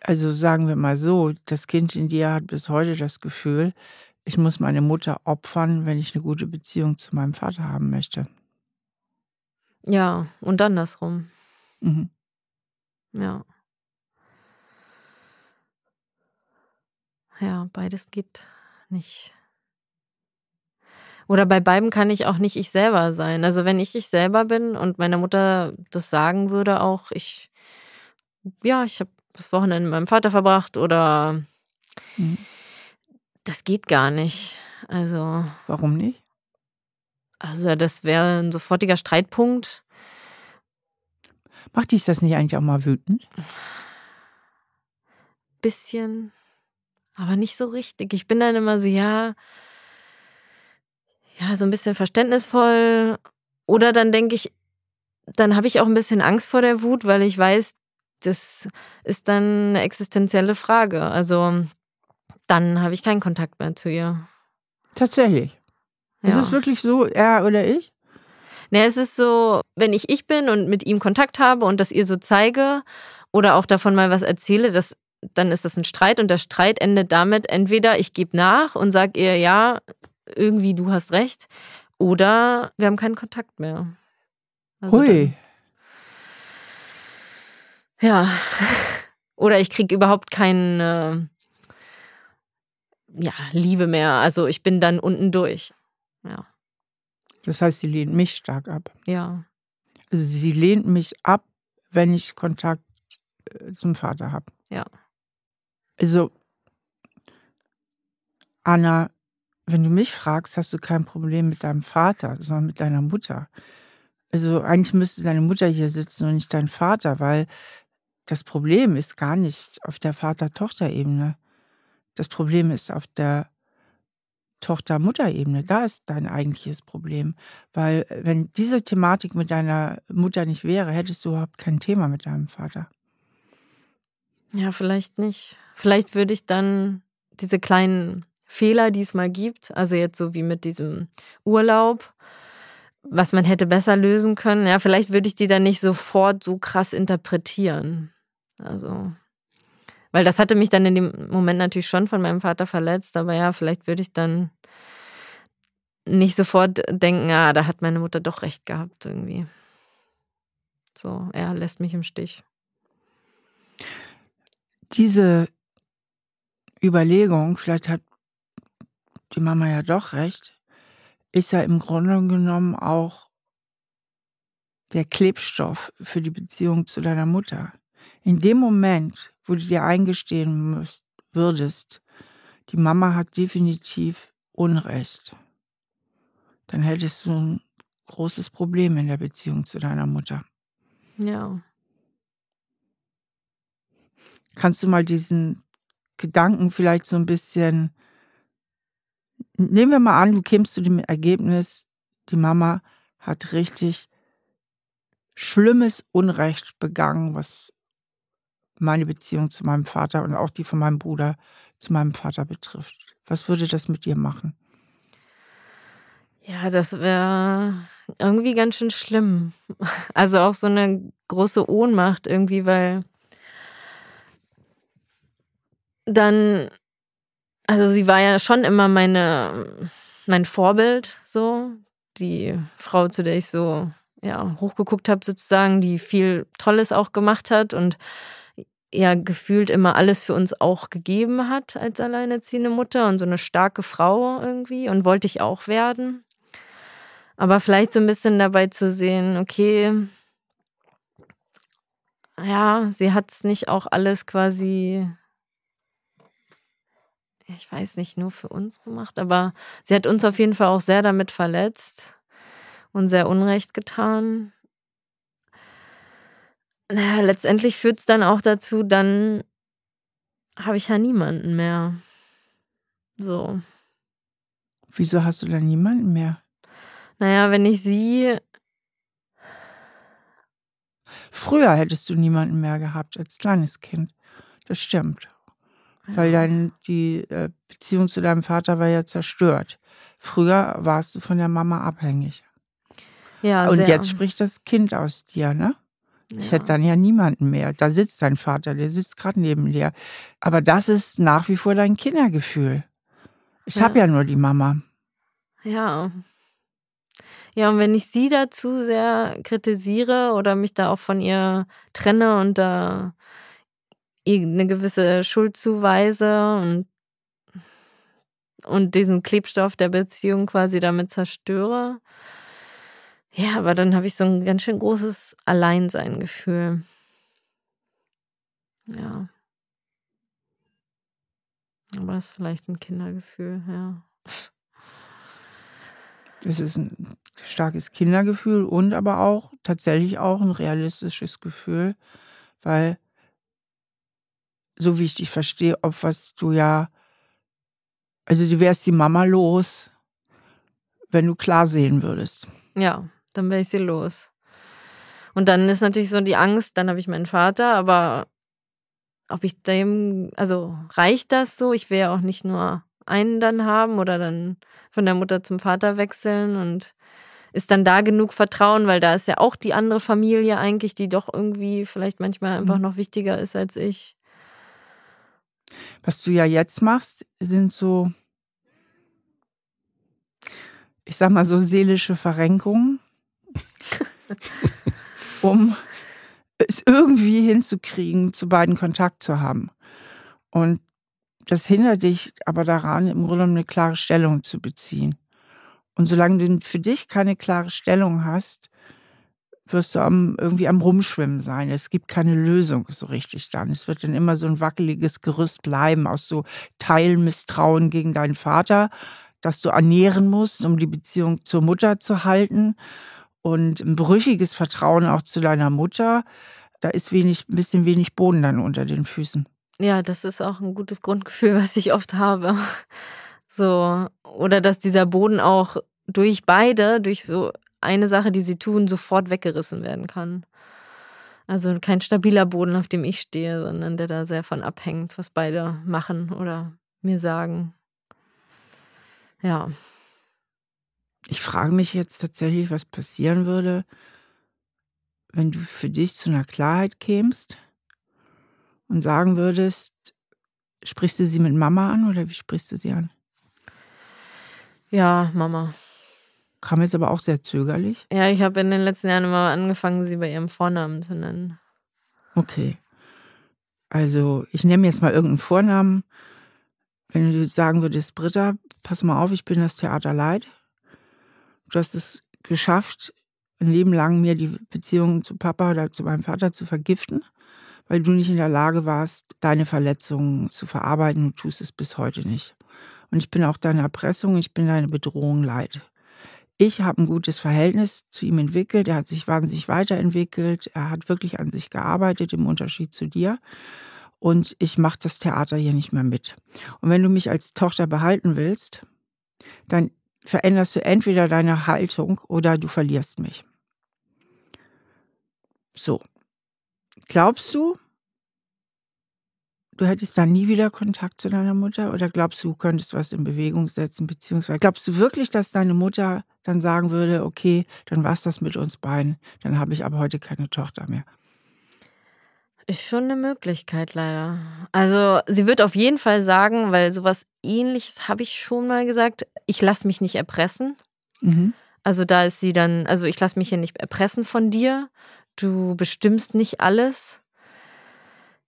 Also sagen wir mal so, das Kind in dir hat bis heute das Gefühl, ich muss meine Mutter opfern, wenn ich eine gute Beziehung zu meinem Vater haben möchte. ja, und andersrum. Mhm. Ja. Ja, beides geht nicht. Oder bei beiden kann ich auch nicht ich selber sein. Also wenn ich ich selber bin und meine Mutter das sagen würde, auch ich, ja, ich habe das Wochenende mit meinem Vater verbracht oder Mhm. das geht gar nicht. Also, Warum nicht? also das wäre ein sofortiger Streitpunkt. Macht dich das nicht eigentlich auch mal wütend? bisschen, aber nicht so richtig. Ich bin dann immer so, ja, ja, so ein bisschen verständnisvoll. Oder dann denke ich, dann habe ich auch ein bisschen Angst vor der Wut, weil ich weiß, das ist dann eine existenzielle Frage. Also dann habe ich keinen Kontakt mehr zu ihr. Tatsächlich. Ja. Ist es wirklich so, er oder ich? Ne, es ist so, wenn ich ich bin und mit ihm Kontakt habe und das ihr so zeige oder auch davon mal was erzähle, das, dann ist das ein Streit und der Streit endet damit, entweder ich gebe nach und sage ihr, ja, irgendwie du hast recht, oder wir haben keinen Kontakt mehr. Also Hui. Dann, ja. Oder ich kriege überhaupt keine ja, Liebe mehr. Also ich bin dann unten durch. Ja. Das heißt, sie lehnt mich stark ab. Ja. Also sie lehnt mich ab, wenn ich Kontakt äh, zum Vater habe. Ja. Also, Anna, wenn du mich fragst, hast du kein Problem mit deinem Vater, sondern mit deiner Mutter. Also eigentlich müsste deine Mutter hier sitzen und nicht dein Vater, weil das Problem ist gar nicht auf der Vater-Tochter-Ebene. Das Problem ist auf der Tochter-Mutter-Ebene. Da ist dein eigentliches Problem. Weil äh, wenn diese Thematik mit deiner Mutter nicht wäre, hättest du überhaupt kein Thema mit deinem Vater. Ja, vielleicht nicht. Vielleicht würde ich dann diese kleinen Fehler, die es mal gibt, also jetzt so wie mit diesem Urlaub, was man hätte besser lösen können, ja, vielleicht würde ich die dann nicht sofort so krass interpretieren. Also weil das hatte mich dann in dem Moment natürlich schon von meinem Vater verletzt, aber ja, vielleicht würde ich dann nicht sofort denken, ah, da hat meine Mutter doch recht gehabt irgendwie. So, er lässt mich im Stich. Diese Überlegung, vielleicht hat die Mama ja doch recht, ist ja im Grunde genommen auch der Klebstoff für die Beziehung zu deiner Mutter. In dem Moment, wo du dir eingestehen müsst, würdest, die Mama hat definitiv Unrecht, dann hättest du ein großes Problem in der Beziehung zu deiner Mutter. Ja. Kannst du mal diesen Gedanken vielleicht so ein bisschen, nehmen wir mal an, du kämst zu dem Ergebnis, die Mama hat richtig schlimmes Unrecht begangen, was meine Beziehung zu meinem Vater und auch die von meinem Bruder zu meinem Vater betrifft. Was würde das mit dir machen? Ja, das wäre irgendwie ganz schön schlimm. Also auch so eine große Ohnmacht irgendwie, weil dann, also sie war ja schon immer meine, mein Vorbild, so. Die Frau, zu der ich so ja, hochgeguckt habe, sozusagen, die viel Tolles auch gemacht hat und ja gefühlt immer alles für uns auch gegeben hat als alleinerziehende Mutter und so eine starke Frau irgendwie und wollte ich auch werden. Aber vielleicht so ein bisschen dabei zu sehen, okay, ja, sie hat es nicht auch alles quasi, ich weiß nicht, nur für uns gemacht, aber sie hat uns auf jeden Fall auch sehr damit verletzt und sehr Unrecht getan naja, letztendlich führt es dann auch dazu, dann habe ich ja niemanden mehr. So. Wieso hast du dann niemanden mehr? Naja, wenn ich sie. Früher hättest du niemanden mehr gehabt als kleines Kind. Das stimmt. Ja. Weil dein, die äh, Beziehung zu deinem Vater war ja zerstört. Früher warst du von der Mama abhängig. Ja, Und sehr. jetzt spricht das Kind aus dir, ne? Ich hätte dann ja niemanden mehr. Da sitzt dein Vater, der sitzt gerade neben dir. Aber das ist nach wie vor dein Kindergefühl. Ich ja. habe ja nur die Mama. Ja. Ja, und wenn ich sie da zu sehr kritisiere oder mich da auch von ihr trenne und da eine gewisse Schuld zuweise und, und diesen Klebstoff der Beziehung quasi damit zerstöre, ja, aber dann habe ich so ein ganz schön großes Alleinsein-Gefühl. Ja. Aber das ist vielleicht ein Kindergefühl, ja. Es ist ein starkes Kindergefühl und aber auch tatsächlich auch ein realistisches Gefühl, weil so wie ich dich verstehe, opferst du ja, also du wärst die Mama los, wenn du klar sehen würdest. Ja, dann wäre ich sie los. Und dann ist natürlich so die Angst, dann habe ich meinen Vater, aber ob ich dem, also reicht das so? Ich will ja auch nicht nur einen dann haben oder dann von der Mutter zum Vater wechseln und ist dann da genug Vertrauen, weil da ist ja auch die andere Familie eigentlich, die doch irgendwie vielleicht manchmal einfach mhm. noch wichtiger ist als ich. Was du ja jetzt machst, sind so, ich sag mal so seelische Verrenkungen, um es irgendwie hinzukriegen, zu beiden Kontakt zu haben. Und das hindert dich aber daran, im Grunde eine klare Stellung zu beziehen. Und solange du für dich keine klare Stellung hast, wirst du am, irgendwie am Rumschwimmen sein. Es gibt keine Lösung so richtig dann. Es wird dann immer so ein wackeliges Gerüst bleiben aus so Teilmisstrauen gegen deinen Vater, das du ernähren musst, um die Beziehung zur Mutter zu halten. Und ein brüchiges Vertrauen auch zu deiner Mutter. Da ist wenig, ein bisschen wenig Boden dann unter den Füßen. Ja, das ist auch ein gutes Grundgefühl, was ich oft habe. So, oder dass dieser Boden auch durch beide, durch so eine Sache, die sie tun, sofort weggerissen werden kann. Also kein stabiler Boden, auf dem ich stehe, sondern der da sehr von abhängt, was beide machen oder mir sagen. Ja. Ich frage mich jetzt tatsächlich, was passieren würde, wenn du für dich zu einer Klarheit kämst und sagen würdest, sprichst du sie mit Mama an oder wie sprichst du sie an? Ja, Mama. Kam jetzt aber auch sehr zögerlich. Ja, ich habe in den letzten Jahren immer angefangen, sie bei ihrem Vornamen zu nennen. Okay. Also, ich nehme jetzt mal irgendeinen Vornamen. Wenn du sagen würdest, Britta, pass mal auf, ich bin das Theater leid. Du hast es geschafft, ein Leben lang mir die Beziehung zu Papa oder zu meinem Vater zu vergiften, weil du nicht in der Lage warst, deine Verletzungen zu verarbeiten. Du tust es bis heute nicht. Und ich bin auch deine Erpressung, ich bin deine Bedrohung leid. Ich habe ein gutes Verhältnis zu ihm entwickelt. Er hat sich wahnsinnig weiterentwickelt. Er hat wirklich an sich gearbeitet, im Unterschied zu dir. Und ich mache das Theater hier nicht mehr mit. Und wenn du mich als Tochter behalten willst, dann veränderst du entweder deine Haltung oder du verlierst mich. So. Glaubst du, du hättest dann nie wieder Kontakt zu deiner Mutter? Oder glaubst du, du könntest was in Bewegung setzen? Beziehungsweise glaubst du wirklich, dass deine Mutter dann sagen würde, okay, dann war es das mit uns beiden, dann habe ich aber heute keine Tochter mehr? Ist schon eine Möglichkeit, leider. Also, sie wird auf jeden Fall sagen, weil sowas ähnliches habe ich schon mal gesagt, ich lasse mich nicht erpressen. Mhm. Also, da ist sie dann, also ich lasse mich hier nicht erpressen von dir. Du bestimmst nicht alles.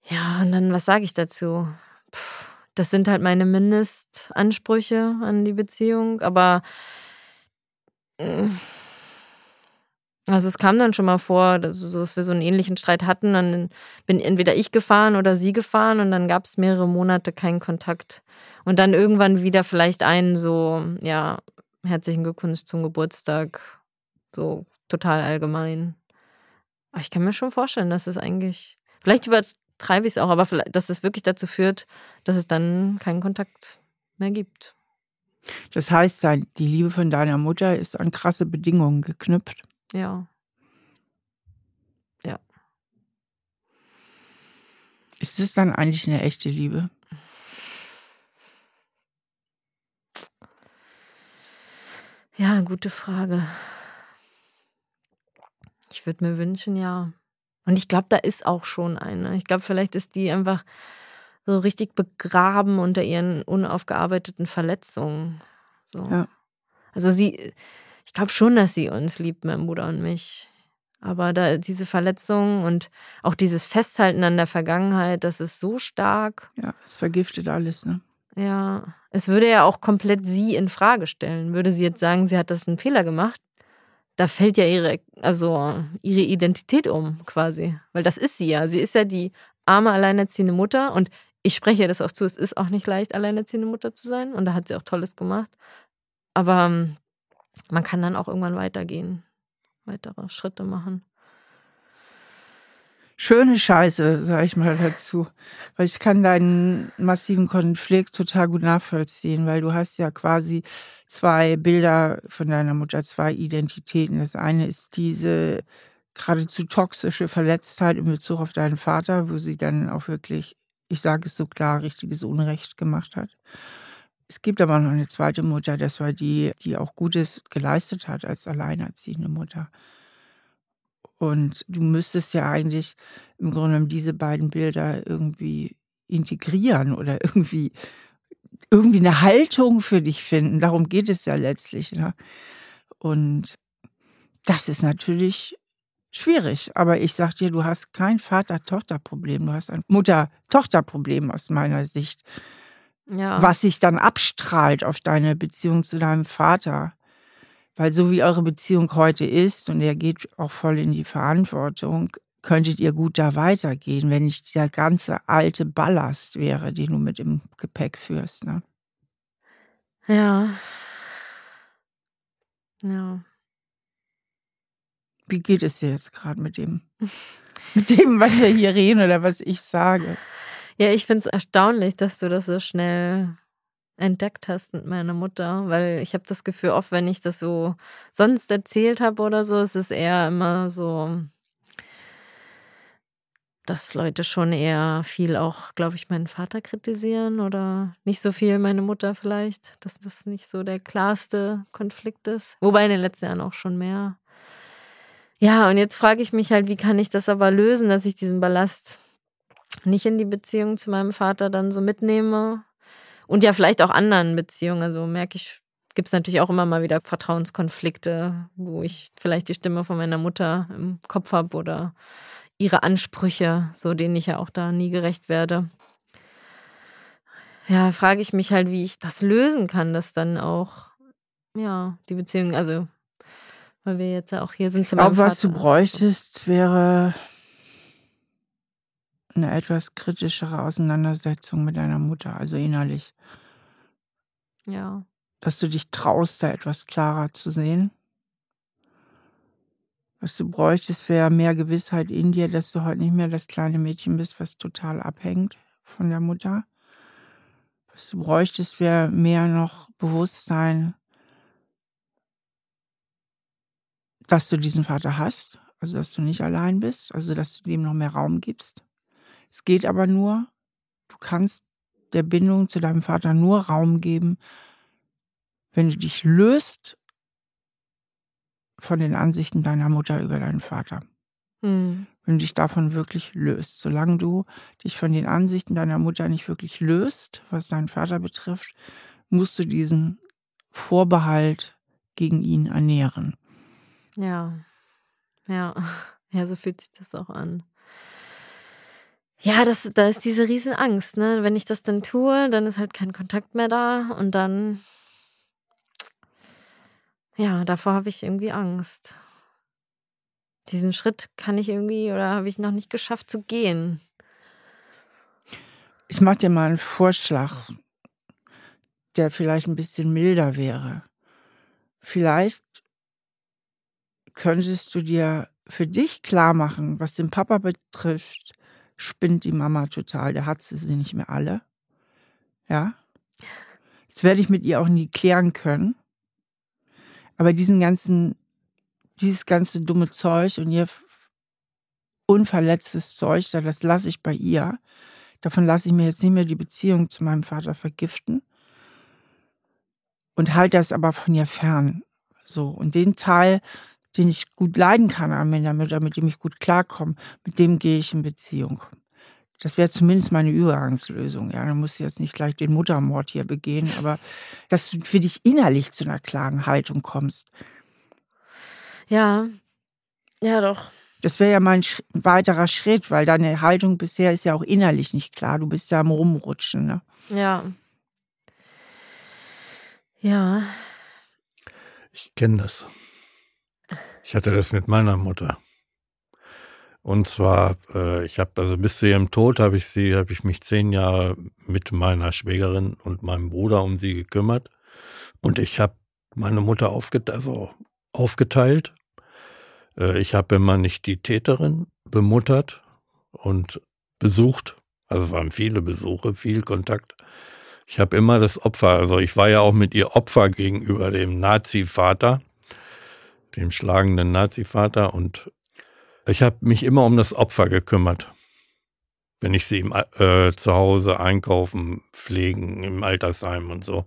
Ja, und dann, was sage ich dazu? Puh, das sind halt meine Mindestansprüche an die Beziehung, aber mm, also es kam dann schon mal vor, dass, wir so einen ähnlichen Streit hatten. Dann bin entweder ich gefahren oder sie gefahren und dann gab es mehrere Monate keinen Kontakt. Und dann irgendwann wieder vielleicht einen so, ja, herzlichen Glückwunsch zum Geburtstag. So total allgemein. Aber ich kann mir schon vorstellen, dass es eigentlich, vielleicht über, treibe ich es auch, aber dass es wirklich dazu führt, dass es dann keinen Kontakt mehr gibt. Das heißt, die Liebe von deiner Mutter ist an krasse Bedingungen geknüpft. Ja. Ja. Ist es dann eigentlich eine echte Liebe? Ja, gute Frage. Ich würde mir wünschen, ja. Und ich glaube, da ist auch schon eine. Ich glaube, vielleicht ist die einfach so richtig begraben unter ihren unaufgearbeiteten Verletzungen. So. Ja. Also sie, ich glaube schon, dass sie uns liebt, mein Bruder und mich. Aber da diese Verletzungen und auch dieses Festhalten an der Vergangenheit, das ist so stark. Ja, es vergiftet alles, ne? Ja, es würde ja auch komplett sie in Frage stellen. Würde sie jetzt sagen, sie hat das einen Fehler gemacht, da fällt ja ihre, also ihre Identität um, quasi. Weil das ist sie ja. Sie ist ja die arme, alleinerziehende Mutter. Und ich spreche ja das auch zu, es ist auch nicht leicht, alleinerziehende Mutter zu sein. Und da hat sie auch Tolles gemacht. Aber ähm, man kann dann auch irgendwann weitergehen, weitere Schritte machen schöne Scheiße, sage ich mal dazu. Weil ich kann deinen massiven Konflikt total gut nachvollziehen, weil du hast ja quasi zwei Bilder von deiner Mutter, zwei Identitäten. Das eine ist diese geradezu toxische Verletztheit in Bezug auf deinen Vater, wo sie dann auch wirklich ich sage es so klar, richtiges Unrecht gemacht hat. Es gibt aber noch eine zweite Mutter, das war die, die auch Gutes geleistet hat als alleinerziehende Mutter. Und du müsstest ja eigentlich im Grunde genommen diese beiden Bilder irgendwie integrieren oder irgendwie, irgendwie eine Haltung für dich finden. Darum geht es ja letztlich. Ne? Und das ist natürlich schwierig. Aber ich sag dir, du hast kein Vater-Tochter-Problem, du hast ein Mutter-Tochter-Problem aus meiner Sicht. Ja. Was sich dann abstrahlt auf deine Beziehung zu deinem Vater. Weil so wie eure Beziehung heute ist, und er geht auch voll in die Verantwortung, könntet ihr gut da weitergehen, wenn nicht dieser ganze alte Ballast wäre, den du mit im Gepäck führst. Ne? Ja. Ja. Wie geht es dir jetzt gerade mit dem, mit dem, was wir hier reden oder was ich sage? Ja, ich finde es erstaunlich, dass du das so schnell entdeckt hast mit meiner Mutter, weil ich habe das Gefühl, oft wenn ich das so sonst erzählt habe oder so, ist es eher immer so, dass Leute schon eher viel auch, glaube ich, meinen Vater kritisieren oder nicht so viel meine Mutter vielleicht, dass das nicht so der klarste Konflikt ist. Wobei in den letzten Jahren auch schon mehr. Ja, und jetzt frage ich mich halt, wie kann ich das aber lösen, dass ich diesen Ballast nicht in die Beziehung zu meinem Vater dann so mitnehme. Und ja, vielleicht auch anderen Beziehungen. Also merke ich, gibt es natürlich auch immer mal wieder Vertrauenskonflikte, wo ich vielleicht die Stimme von meiner Mutter im Kopf habe oder ihre Ansprüche, so denen ich ja auch da nie gerecht werde. Ja, frage ich mich halt, wie ich das lösen kann, dass dann auch, ja, die Beziehung, also weil wir jetzt ja auch hier sind zum Ich glaube, was du bräuchtest, wäre eine etwas kritischere Auseinandersetzung mit deiner Mutter, also innerlich. Ja. Dass du dich traust, da etwas klarer zu sehen. Was du bräuchtest, wäre mehr Gewissheit in dir, dass du heute nicht mehr das kleine Mädchen bist, was total abhängt von der Mutter. Was du bräuchtest, wäre mehr noch Bewusstsein, dass du diesen Vater hast, also dass du nicht allein bist, also dass du ihm noch mehr Raum gibst. Es geht aber nur, du kannst der Bindung zu deinem Vater nur Raum geben, wenn du dich löst von den Ansichten deiner Mutter über deinen Vater. Mhm. Wenn du dich davon wirklich löst. Solange du dich von den Ansichten deiner Mutter nicht wirklich löst, was deinen Vater betrifft, musst du diesen Vorbehalt gegen ihn ernähren. Ja, ja, ja, so fühlt sich das auch an. Ja, das, da ist diese Riesenangst, ne? Wenn ich das dann tue, dann ist halt kein Kontakt mehr da und dann, ja, davor habe ich irgendwie Angst. Diesen Schritt kann ich irgendwie oder habe ich noch nicht geschafft zu gehen. Ich mache dir mal einen Vorschlag, der vielleicht ein bisschen milder wäre. Vielleicht könntest du dir für dich klar machen, was den Papa betrifft, spinnt die Mama total. Der hat sie nicht mehr alle. Ja. Das werde ich mit ihr auch nie klären können. Aber diesen ganzen, dieses ganze dumme Zeug und ihr unverletztes Zeug, das lasse ich bei ihr. Davon lasse ich mir jetzt nicht mehr die Beziehung zu meinem Vater vergiften. Und halte das aber von ihr fern. So. Und den Teil den ich gut leiden kann an mir, damit, mit dem ich gut klarkomme, mit dem gehe ich in Beziehung. Das wäre zumindest meine Übergangslösung. Ja, dann musst du jetzt nicht gleich den Muttermord hier begehen, aber dass du für dich innerlich zu einer klaren Haltung kommst. Ja, ja, doch. Das wäre ja mein weiterer Schritt, weil deine Haltung bisher ist ja auch innerlich nicht klar. Du bist ja am Rumrutschen. Ne? Ja. Ja. Ich kenne das. Ich hatte das mit meiner Mutter. Und zwar, äh, ich habe also bis zu ihrem Tod habe ich sie, habe ich mich zehn Jahre mit meiner Schwägerin und meinem Bruder um sie gekümmert. Und ich habe meine Mutter aufget also aufgeteilt. Äh, ich habe immer nicht die Täterin bemuttert und besucht. Also es waren viele Besuche, viel Kontakt. Ich habe immer das Opfer, also ich war ja auch mit ihr Opfer gegenüber dem Nazi-Vater dem schlagenden Nazi-Vater und ich habe mich immer um das Opfer gekümmert. wenn ich sie im, äh, zu Hause einkaufen, pflegen, im Altersheim und so.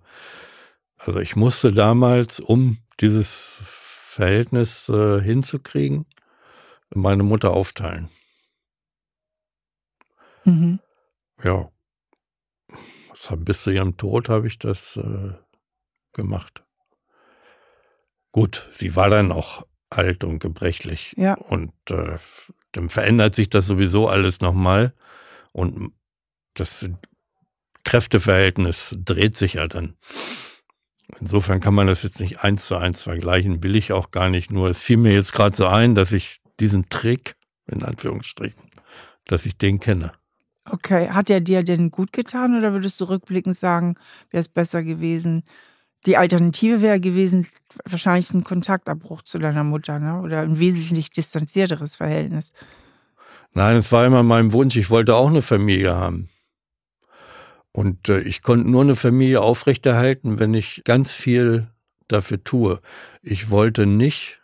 Also ich musste damals, um dieses Verhältnis äh, hinzukriegen, meine Mutter aufteilen. Mhm. Ja. Bis zu ihrem Tod habe ich das äh, gemacht. Gut, sie war dann auch alt und gebrechlich. Ja. Und äh, dann verändert sich das sowieso alles nochmal. Und das Kräfteverhältnis dreht sich ja dann. Insofern kann man das jetzt nicht eins zu eins vergleichen, will ich auch gar nicht. Nur es fiel mir jetzt gerade so ein, dass ich diesen Trick, in Anführungsstrichen, dass ich den kenne. Okay, hat er dir denn gut getan oder würdest du rückblickend sagen, wäre es besser gewesen? Die Alternative wäre gewesen, wahrscheinlich ein Kontaktabbruch zu deiner Mutter ne? oder ein wesentlich distanzierteres Verhältnis. Nein, es war immer mein Wunsch, ich wollte auch eine Familie haben. Und äh, ich konnte nur eine Familie aufrechterhalten, wenn ich ganz viel dafür tue. Ich wollte nicht,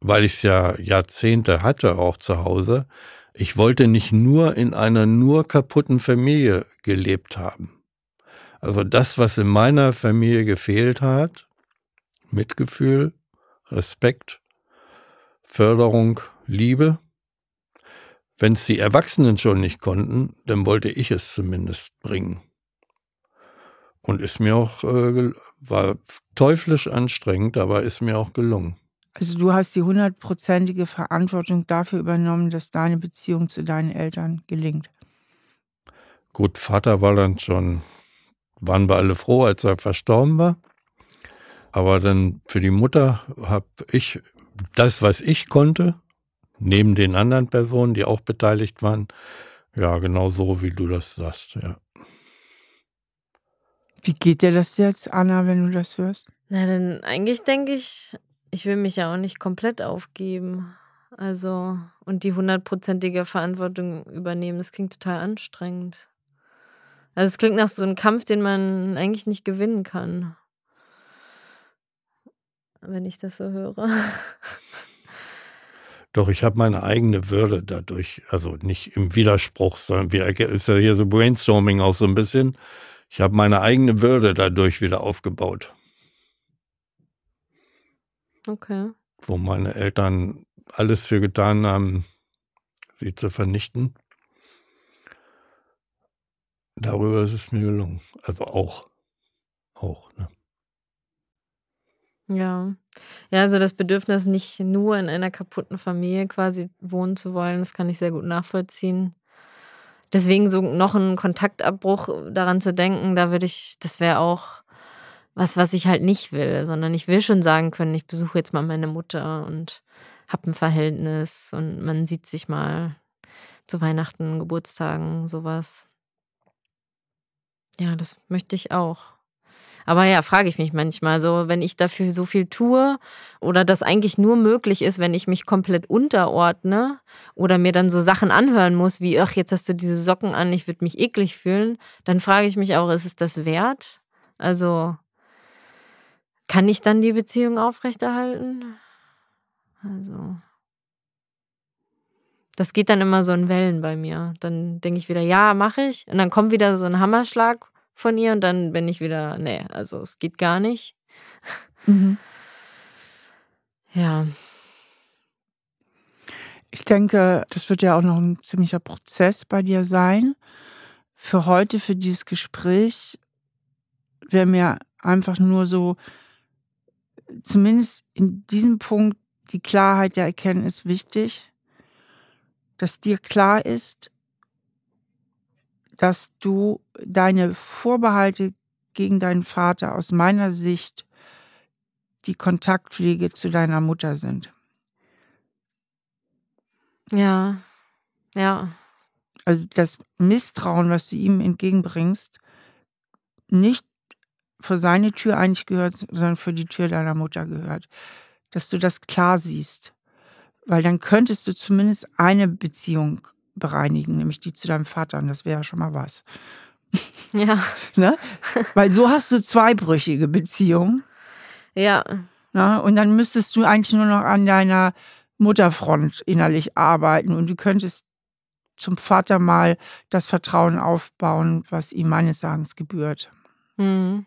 weil ich es ja Jahrzehnte hatte, auch zu Hause, ich wollte nicht nur in einer nur kaputten Familie gelebt haben. Also das, was in meiner Familie gefehlt hat, Mitgefühl, Respekt, Förderung, Liebe, wenn es die Erwachsenen schon nicht konnten, dann wollte ich es zumindest bringen. Und ist mir auch, äh, war teuflisch anstrengend, aber ist mir auch gelungen. Also du hast die hundertprozentige Verantwortung dafür übernommen, dass deine Beziehung zu deinen Eltern gelingt. Gut, Vater war dann schon, waren wir alle froh, als er verstorben war. Aber dann für die Mutter habe ich das, was ich konnte, neben den anderen Personen, die auch beteiligt waren. Ja, genau so, wie du das sagst, ja. Wie geht dir das jetzt, Anna, wenn du das hörst? Na, dann eigentlich denke ich, ich will mich ja auch nicht komplett aufgeben. Also, und die hundertprozentige Verantwortung übernehmen, das klingt total anstrengend. Also, es klingt nach so einem Kampf, den man eigentlich nicht gewinnen kann. Wenn ich das so höre. Doch ich habe meine eigene Würde dadurch, also nicht im Widerspruch, sondern wir ist ja hier so Brainstorming auch so ein bisschen. Ich habe meine eigene Würde dadurch wieder aufgebaut. Okay. Wo meine Eltern alles für getan haben, sie zu vernichten. Darüber ist es mir gelungen. Also auch. Auch, ne? Ja. Ja, also das Bedürfnis, nicht nur in einer kaputten Familie quasi wohnen zu wollen, das kann ich sehr gut nachvollziehen. Deswegen so noch ein Kontaktabbruch daran zu denken, da würde ich, das wäre auch was, was ich halt nicht will, sondern ich will schon sagen können, ich besuche jetzt mal meine Mutter und habe ein Verhältnis und man sieht sich mal zu Weihnachten, Geburtstagen, sowas. Ja, das möchte ich auch. Aber ja, frage ich mich manchmal so, wenn ich dafür so viel tue oder das eigentlich nur möglich ist, wenn ich mich komplett unterordne oder mir dann so Sachen anhören muss, wie, ach, jetzt hast du diese Socken an, ich würde mich eklig fühlen, dann frage ich mich auch, ist es das wert? Also, kann ich dann die Beziehung aufrechterhalten? Also. Das geht dann immer so in Wellen bei mir. Dann denke ich wieder, ja, mache ich. Und dann kommt wieder so ein Hammerschlag von ihr und dann bin ich wieder, nee, also es geht gar nicht. Mhm. Ja. Ich denke, das wird ja auch noch ein ziemlicher Prozess bei dir sein. Für heute, für dieses Gespräch, wäre mir einfach nur so, zumindest in diesem Punkt, die Klarheit der Erkenntnis wichtig, dass dir klar ist, dass du deine Vorbehalte gegen deinen Vater aus meiner Sicht die Kontaktpflege zu deiner Mutter sind. Ja, ja. Also das Misstrauen, was du ihm entgegenbringst, nicht vor seine Tür eigentlich gehört, sondern für die Tür deiner Mutter gehört. Dass du das klar siehst. Weil dann könntest du zumindest eine Beziehung bereinigen, nämlich die zu deinem Vater. Und das wäre ja schon mal was. Ja. ne? Weil so hast du zweibrüchige Beziehungen. Ja. Ne? Und dann müsstest du eigentlich nur noch an deiner Mutterfront innerlich arbeiten und du könntest zum Vater mal das Vertrauen aufbauen, was ihm meines Sagens gebührt. Mhm.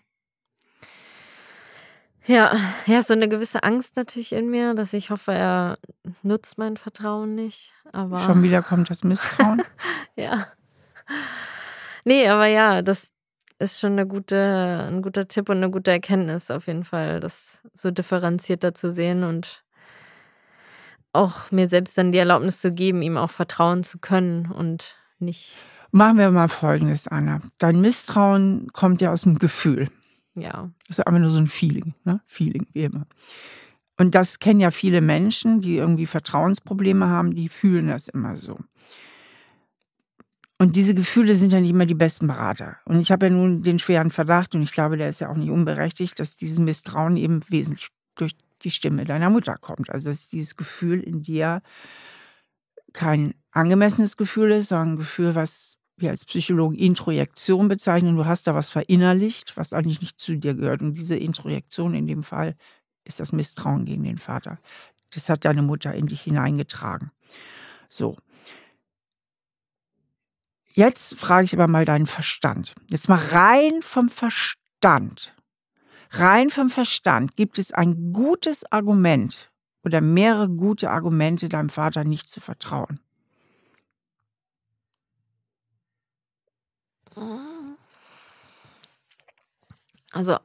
Ja, ja, so eine gewisse Angst natürlich in mir, dass ich hoffe, er nutzt mein Vertrauen nicht. Aber Schon wieder kommt das Misstrauen. ja. Nee, aber ja, das ist schon eine gute, ein guter Tipp und eine gute Erkenntnis auf jeden Fall, das so differenzierter zu sehen und auch mir selbst dann die Erlaubnis zu geben, ihm auch vertrauen zu können und nicht. Machen wir mal Folgendes, Anna. Dein Misstrauen kommt ja aus dem Gefühl. Ja. Das ist einfach nur so ein Feeling, ne? Feeling, wie immer. Und das kennen ja viele Menschen, die irgendwie Vertrauensprobleme haben, die fühlen das immer so. Und diese Gefühle sind ja nicht immer die besten Berater. Und ich habe ja nun den schweren Verdacht, und ich glaube, der ist ja auch nicht unberechtigt, dass dieses Misstrauen eben wesentlich durch die Stimme deiner Mutter kommt. Also dass dieses Gefühl in dir kein angemessenes Gefühl ist, sondern ein Gefühl, was wir als Psychologen Introjektion bezeichnen. Du hast da was verinnerlicht, was eigentlich nicht zu dir gehört. Und diese Introjektion in dem Fall ist das Misstrauen gegen den Vater. Das hat deine Mutter in dich hineingetragen. So. Jetzt frage ich aber mal deinen Verstand. Jetzt mal rein vom Verstand. Rein vom Verstand gibt es ein gutes Argument oder mehrere gute Argumente, deinem Vater nicht zu vertrauen. Also,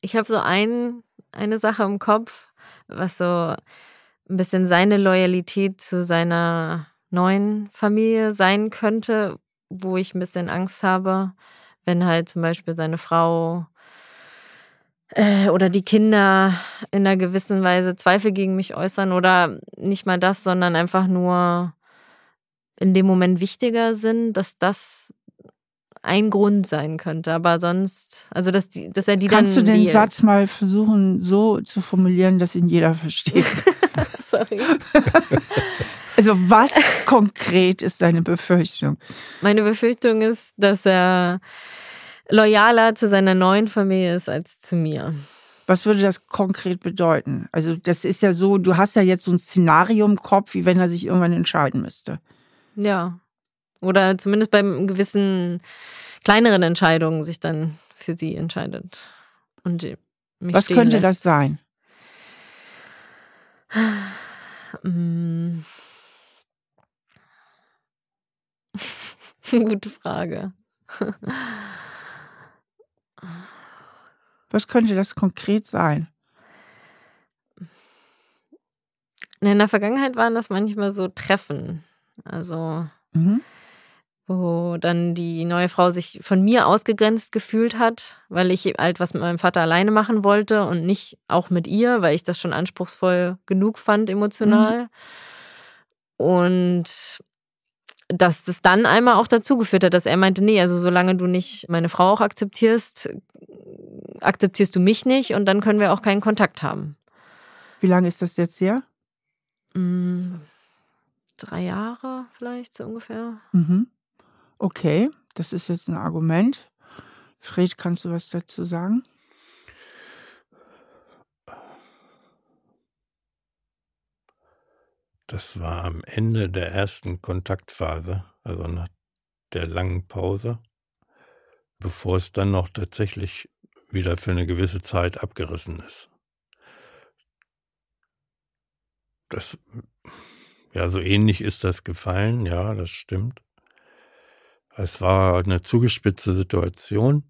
ich habe so ein, eine Sache im Kopf, was so ein bisschen seine Loyalität zu seiner neuen Familie sein könnte, wo ich ein bisschen Angst habe, wenn halt zum Beispiel seine Frau äh, oder die Kinder in einer gewissen Weise Zweifel gegen mich äußern oder nicht mal das, sondern einfach nur in dem Moment wichtiger sind, dass das ein Grund sein könnte. Aber sonst, also dass, die, dass er die Kannst dann. du den Satz mal versuchen, so zu formulieren, dass ihn jeder versteht? Sorry. Also, was konkret ist deine Befürchtung? Meine Befürchtung ist, dass er loyaler zu seiner neuen Familie ist als zu mir. Was würde das konkret bedeuten? Also, das ist ja so, du hast ja jetzt so ein Szenario im Kopf, wie wenn er sich irgendwann entscheiden müsste. Ja. Oder zumindest bei gewissen kleineren Entscheidungen sich dann für sie entscheidet. Und mich Was könnte lässt. das sein? Mm. Gute Frage. Was könnte das konkret sein? In der Vergangenheit waren das manchmal so Treffen. Also, Mhm. Wo dann die neue Frau sich von mir ausgegrenzt gefühlt hat, weil ich halt was mit meinem Vater alleine machen wollte und nicht auch mit ihr, weil ich das schon anspruchsvoll genug fand emotional. Und dass das dann einmal auch dazu geführt hat, dass er meinte, nee, also solange du nicht meine Frau auch akzeptierst, akzeptierst du mich nicht und dann können wir auch keinen Kontakt haben. Wie lange ist das jetzt her? Mm, drei Jahre vielleicht so ungefähr. Mhm. Okay, das ist jetzt ein Argument. Fred, kannst du was dazu sagen? Das war am Ende der ersten Kontaktphase, also nach der langen Pause, bevor es dann noch tatsächlich wieder für eine gewisse Zeit abgerissen ist. Das, ja, so ähnlich ist das gefallen, ja, das stimmt. Es war eine zugespitzte Situation.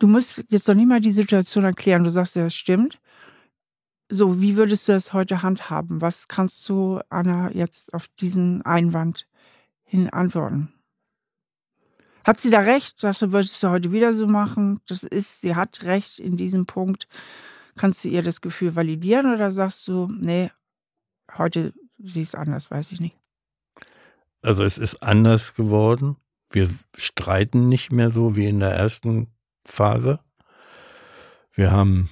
Du musst jetzt doch nicht mal die Situation erklären. Du sagst ja, das stimmt. So, wie würdest du das heute handhaben? Was kannst du, Anna, jetzt auf diesen Einwand hin antworten? Hat sie da recht? Sagst du, würdest du heute wieder so machen? Das ist, sie hat recht in diesem Punkt. Kannst du ihr das Gefühl validieren oder sagst du, nee, heute sieh es anders, weiß ich nicht. Also es ist anders geworden. Wir streiten nicht mehr so wie in der ersten Phase. Wir haben,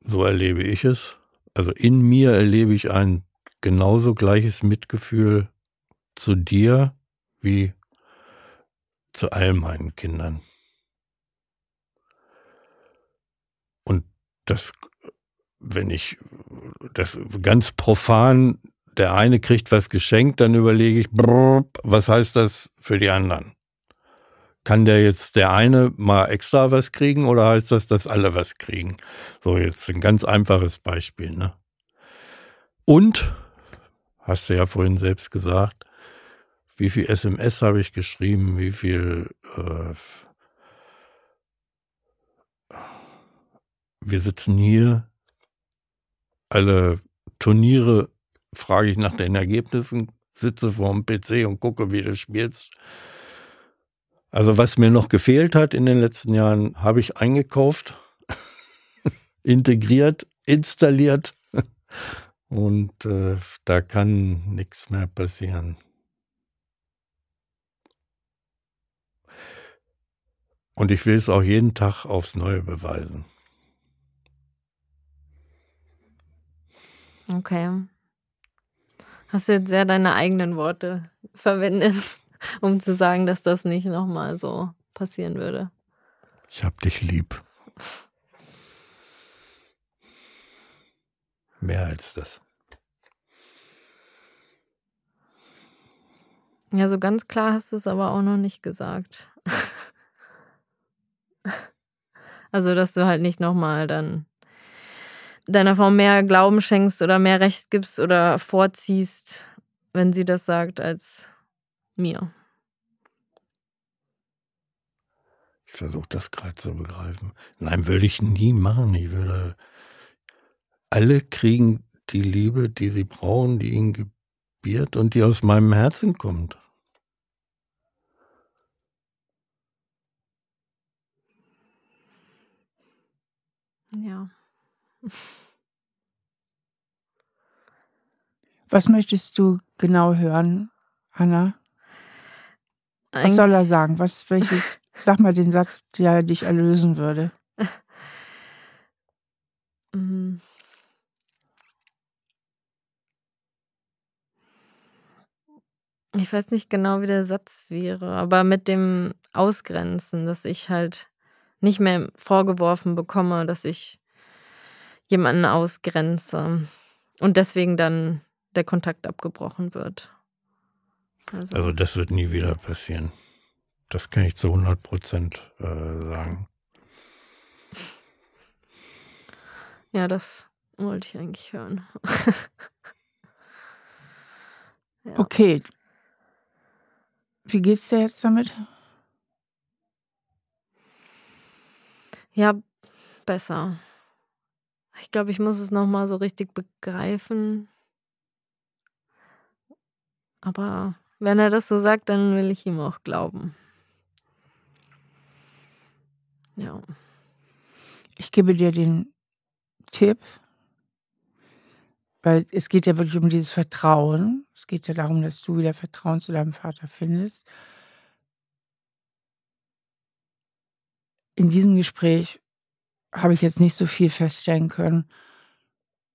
so erlebe ich es, also in mir erlebe ich ein genauso gleiches Mitgefühl zu dir wie zu all meinen Kindern. Und das, wenn ich das ganz profan der eine kriegt was geschenkt, dann überlege ich, brrr, was heißt das für die anderen? Kann der jetzt der eine mal extra was kriegen oder heißt das, dass alle was kriegen? So, jetzt ein ganz einfaches Beispiel, ne? Und, hast du ja vorhin selbst gesagt, wie viel SMS habe ich geschrieben, wie viel äh, wir sitzen hier, alle Turniere frage ich nach den Ergebnissen, sitze vor dem PC und gucke, wie du spielst. Also was mir noch gefehlt hat in den letzten Jahren, habe ich eingekauft, integriert, installiert und äh, da kann nichts mehr passieren. Und ich will es auch jeden Tag aufs Neue beweisen. Okay. Hast du jetzt sehr deine eigenen Worte verwendet, um zu sagen, dass das nicht nochmal so passieren würde. Ich hab dich lieb. Mehr als das. Ja, so ganz klar hast du es aber auch noch nicht gesagt. also, dass du halt nicht nochmal dann deiner Frau mehr Glauben schenkst oder mehr Recht gibst oder vorziehst, wenn sie das sagt, als mir. Ich versuche das gerade zu begreifen. Nein, würde ich nie machen. Ich würde. Alle kriegen die Liebe, die sie brauchen, die ihnen gebiert und die aus meinem Herzen kommt. Ja. Was möchtest du genau hören, Anna? Was soll er sagen? Was, welches, sag mal den Satz, der dich erlösen würde. Mhm. Ich weiß nicht genau, wie der Satz wäre, aber mit dem Ausgrenzen, dass ich halt nicht mehr vorgeworfen bekomme, dass ich jemanden ausgrenze und deswegen dann der Kontakt abgebrochen wird. Also, also das wird nie wieder passieren. Das kann ich zu 100 Prozent äh, sagen. Ja, das wollte ich eigentlich hören. ja. Okay. Wie geht's dir jetzt damit? Ja, besser. Ich glaube, ich muss es nochmal so richtig begreifen. Aber wenn er das so sagt, dann will ich ihm auch glauben. Ja. Ich gebe dir den Tipp, weil es geht ja wirklich um dieses Vertrauen. Es geht ja darum, dass du wieder Vertrauen zu deinem Vater findest. in diesem Gespräch habe ich jetzt nicht so viel feststellen können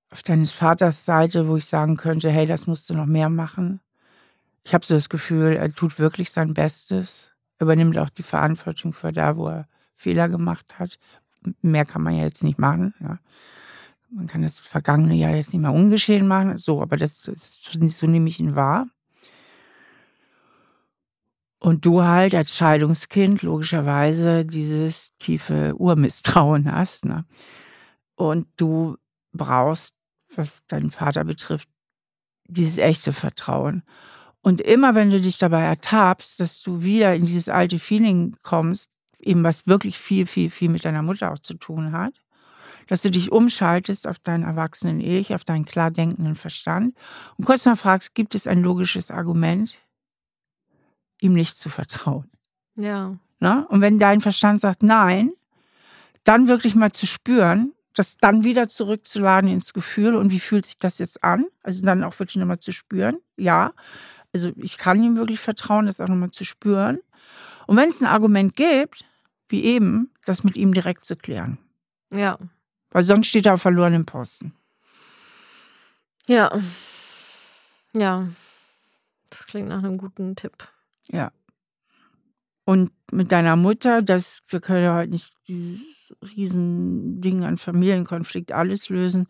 auf deines Vaters Seite, wo ich sagen könnte, hey, das musst du noch mehr machen. Ich habe so das Gefühl, er tut wirklich sein Bestes, übernimmt auch die Verantwortung für da, wo er Fehler gemacht hat. Mehr kann man ja jetzt nicht machen. Ja. Man kann das vergangene Jahr jetzt nicht mehr ungeschehen machen, so, aber das ist so nehme ich ihn wahr. Und du halt als Scheidungskind logischerweise dieses tiefe Urmisstrauen hast. Ne? Und du brauchst, was deinen Vater betrifft, dieses echte Vertrauen. Und immer wenn du dich dabei ertappst, dass du wieder in dieses alte Feeling kommst, eben was wirklich viel, viel, viel mit deiner Mutter auch zu tun hat, dass du dich umschaltest auf deinen erwachsenen Ich, auf deinen klar denkenden Verstand und kurz mal fragst, gibt es ein logisches Argument, ihm nicht zu vertrauen. Ja. Na? Und wenn dein Verstand sagt nein, dann wirklich mal zu spüren, das dann wieder zurückzuladen ins Gefühl und wie fühlt sich das jetzt an? Also dann auch wirklich nochmal zu spüren, ja. Also ich kann ihm wirklich vertrauen, das auch nochmal zu spüren. Und wenn es ein Argument gibt, wie eben, das mit ihm direkt zu klären. Ja. Weil sonst steht er auf verlorenem Posten. Ja. Ja. Das klingt nach einem guten Tipp. Ja. Und mit deiner Mutter, das, wir können ja heute nicht dieses Riesending an Familienkonflikt alles lösen.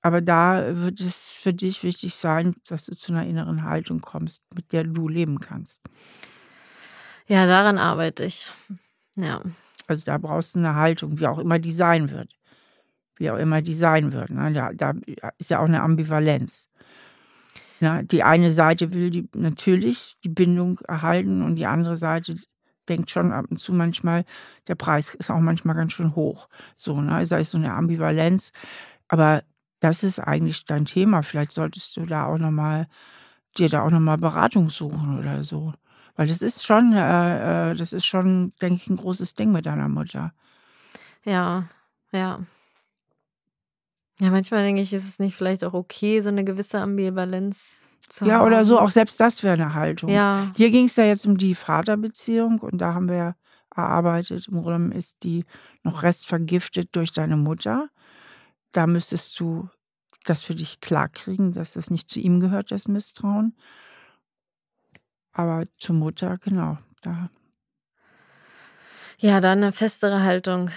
Aber da wird es für dich wichtig sein, dass du zu einer inneren Haltung kommst, mit der du leben kannst. Ja, daran arbeite ich. Ja. Also da brauchst du eine Haltung, wie auch immer die sein wird. Wie auch immer die sein wird. Ne? Da, da ist ja auch eine Ambivalenz. Ja, die eine Seite will die, natürlich die Bindung erhalten und die andere Seite denkt schon ab und zu manchmal, der Preis ist auch manchmal ganz schön hoch. So, ne? Da ist so eine Ambivalenz. Aber das ist eigentlich dein Thema. Vielleicht solltest du da auch nochmal, dir da auch nochmal Beratung suchen oder so. Weil das ist schon, äh, äh, das ist schon, denke ich, ein großes Ding mit deiner Mutter. Ja, ja. Ja, manchmal denke ich, ist es nicht vielleicht auch okay, so eine gewisse Ambivalenz zu ja, haben. oder so, auch selbst das wäre eine Haltung. Ja. Hier ging es ja jetzt um die Vaterbeziehung und da haben wir erarbeitet, im Grunde ist die noch restvergiftet durch deine Mutter. Da müsstest du das für dich klarkriegen, dass das nicht zu ihm gehört, das Misstrauen. Aber zur Mutter, genau, da. Ja, da eine festere Haltung.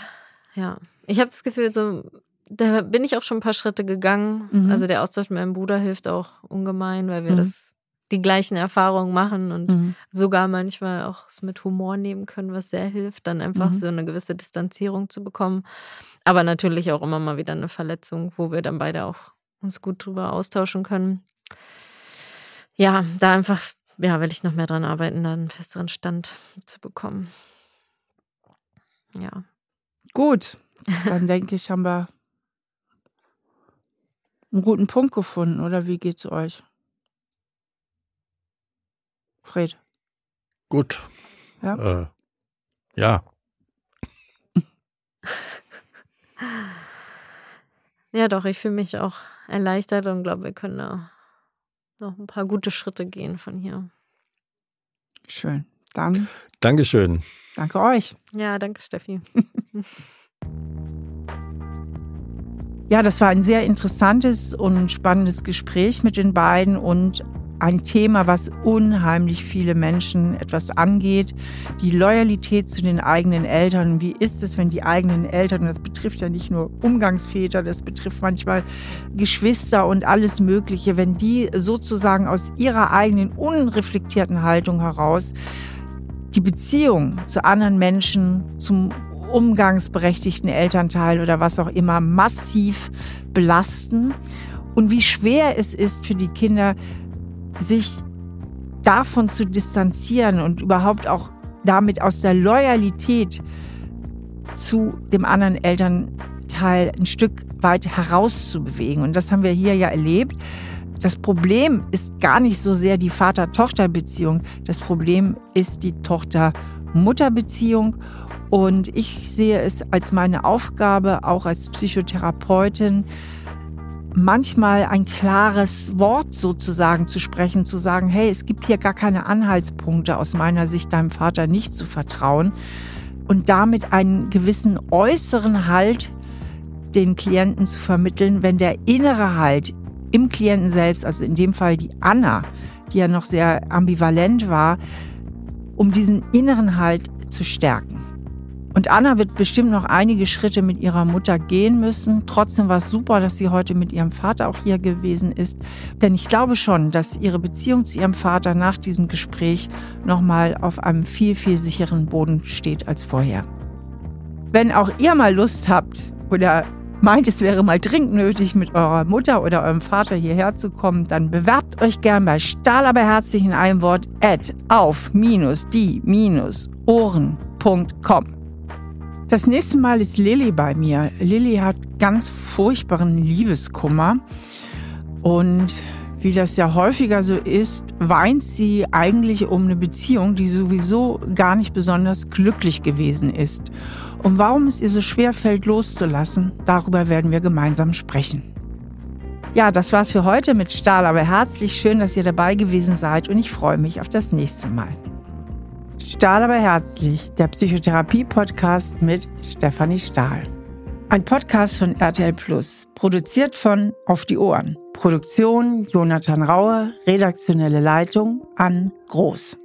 Ja. Ich habe das Gefühl, so, da bin ich auch schon ein paar Schritte gegangen. Mhm. Also der Austausch mit meinem Bruder hilft auch ungemein, weil wir Mhm. das die gleichen Erfahrungen machen und Mhm. sogar manchmal auch es mit Humor nehmen können, was sehr hilft, dann einfach Mhm. so eine gewisse Distanzierung zu bekommen. Aber natürlich auch immer mal wieder eine Verletzung, wo wir dann beide auch uns gut drüber austauschen können. Ja, da einfach, ja, will ich noch mehr dran arbeiten, da einen festeren Stand zu bekommen. Ja. Gut, dann denke ich, haben wir einen guten Punkt gefunden, oder wie geht's euch? Fred, Gut. Ja? Äh, ja. Ja, doch, ich fühle mich auch erleichtert und glaube, wir können da noch ein paar gute Schritte gehen von hier. schön. Dann Dankeschön. danke euch. Ja, danke, Steffi. Ja, das war ein sehr interessantes und spannendes Gespräch mit den beiden und ein Thema, was unheimlich viele Menschen etwas angeht. Die Loyalität zu den eigenen Eltern. Wie ist es, wenn die eigenen Eltern, das betrifft ja nicht nur Umgangsväter, das betrifft manchmal Geschwister und alles Mögliche, wenn die sozusagen aus ihrer eigenen unreflektierten Haltung heraus die Beziehung zu anderen Menschen, zum umgangsberechtigten Elternteil oder was auch immer massiv belasten und wie schwer es ist für die Kinder, sich davon zu distanzieren und überhaupt auch damit aus der Loyalität zu dem anderen Elternteil ein Stück weit herauszubewegen. Und das haben wir hier ja erlebt. Das Problem ist gar nicht so sehr die Vater-Tochter-Beziehung. Das Problem ist die Tochter-Mutter-Beziehung. Und ich sehe es als meine Aufgabe, auch als Psychotherapeutin, manchmal ein klares Wort sozusagen zu sprechen, zu sagen, hey, es gibt hier gar keine Anhaltspunkte aus meiner Sicht, deinem Vater nicht zu vertrauen und damit einen gewissen äußeren Halt den Klienten zu vermitteln, wenn der innere Halt im Klienten selbst, also in dem Fall die Anna, die ja noch sehr ambivalent war, um diesen inneren Halt zu stärken. Und Anna wird bestimmt noch einige Schritte mit ihrer Mutter gehen müssen. Trotzdem war es super, dass sie heute mit ihrem Vater auch hier gewesen ist. Denn ich glaube schon, dass ihre Beziehung zu ihrem Vater nach diesem Gespräch nochmal auf einem viel, viel sicheren Boden steht als vorher. Wenn auch ihr mal Lust habt oder meint, es wäre mal dringend nötig, mit eurer Mutter oder eurem Vater hierher zu kommen, dann bewerbt euch gern bei Stahl aber herzlich in einem Wort at auf-die-ohren.com. Das nächste Mal ist Lilly bei mir. Lilly hat ganz furchtbaren Liebeskummer und wie das ja häufiger so ist, weint sie eigentlich um eine Beziehung, die sowieso gar nicht besonders glücklich gewesen ist. Und warum es ihr so schwer fällt, loszulassen, darüber werden wir gemeinsam sprechen. Ja, das war's für heute mit Stahl, aber herzlich schön, dass ihr dabei gewesen seid und ich freue mich auf das nächste Mal. Stahl aber herzlich, der Psychotherapie-Podcast mit Stefanie Stahl. Ein Podcast von RTL Plus, produziert von Auf die Ohren. Produktion Jonathan Rauer, redaktionelle Leitung an Groß.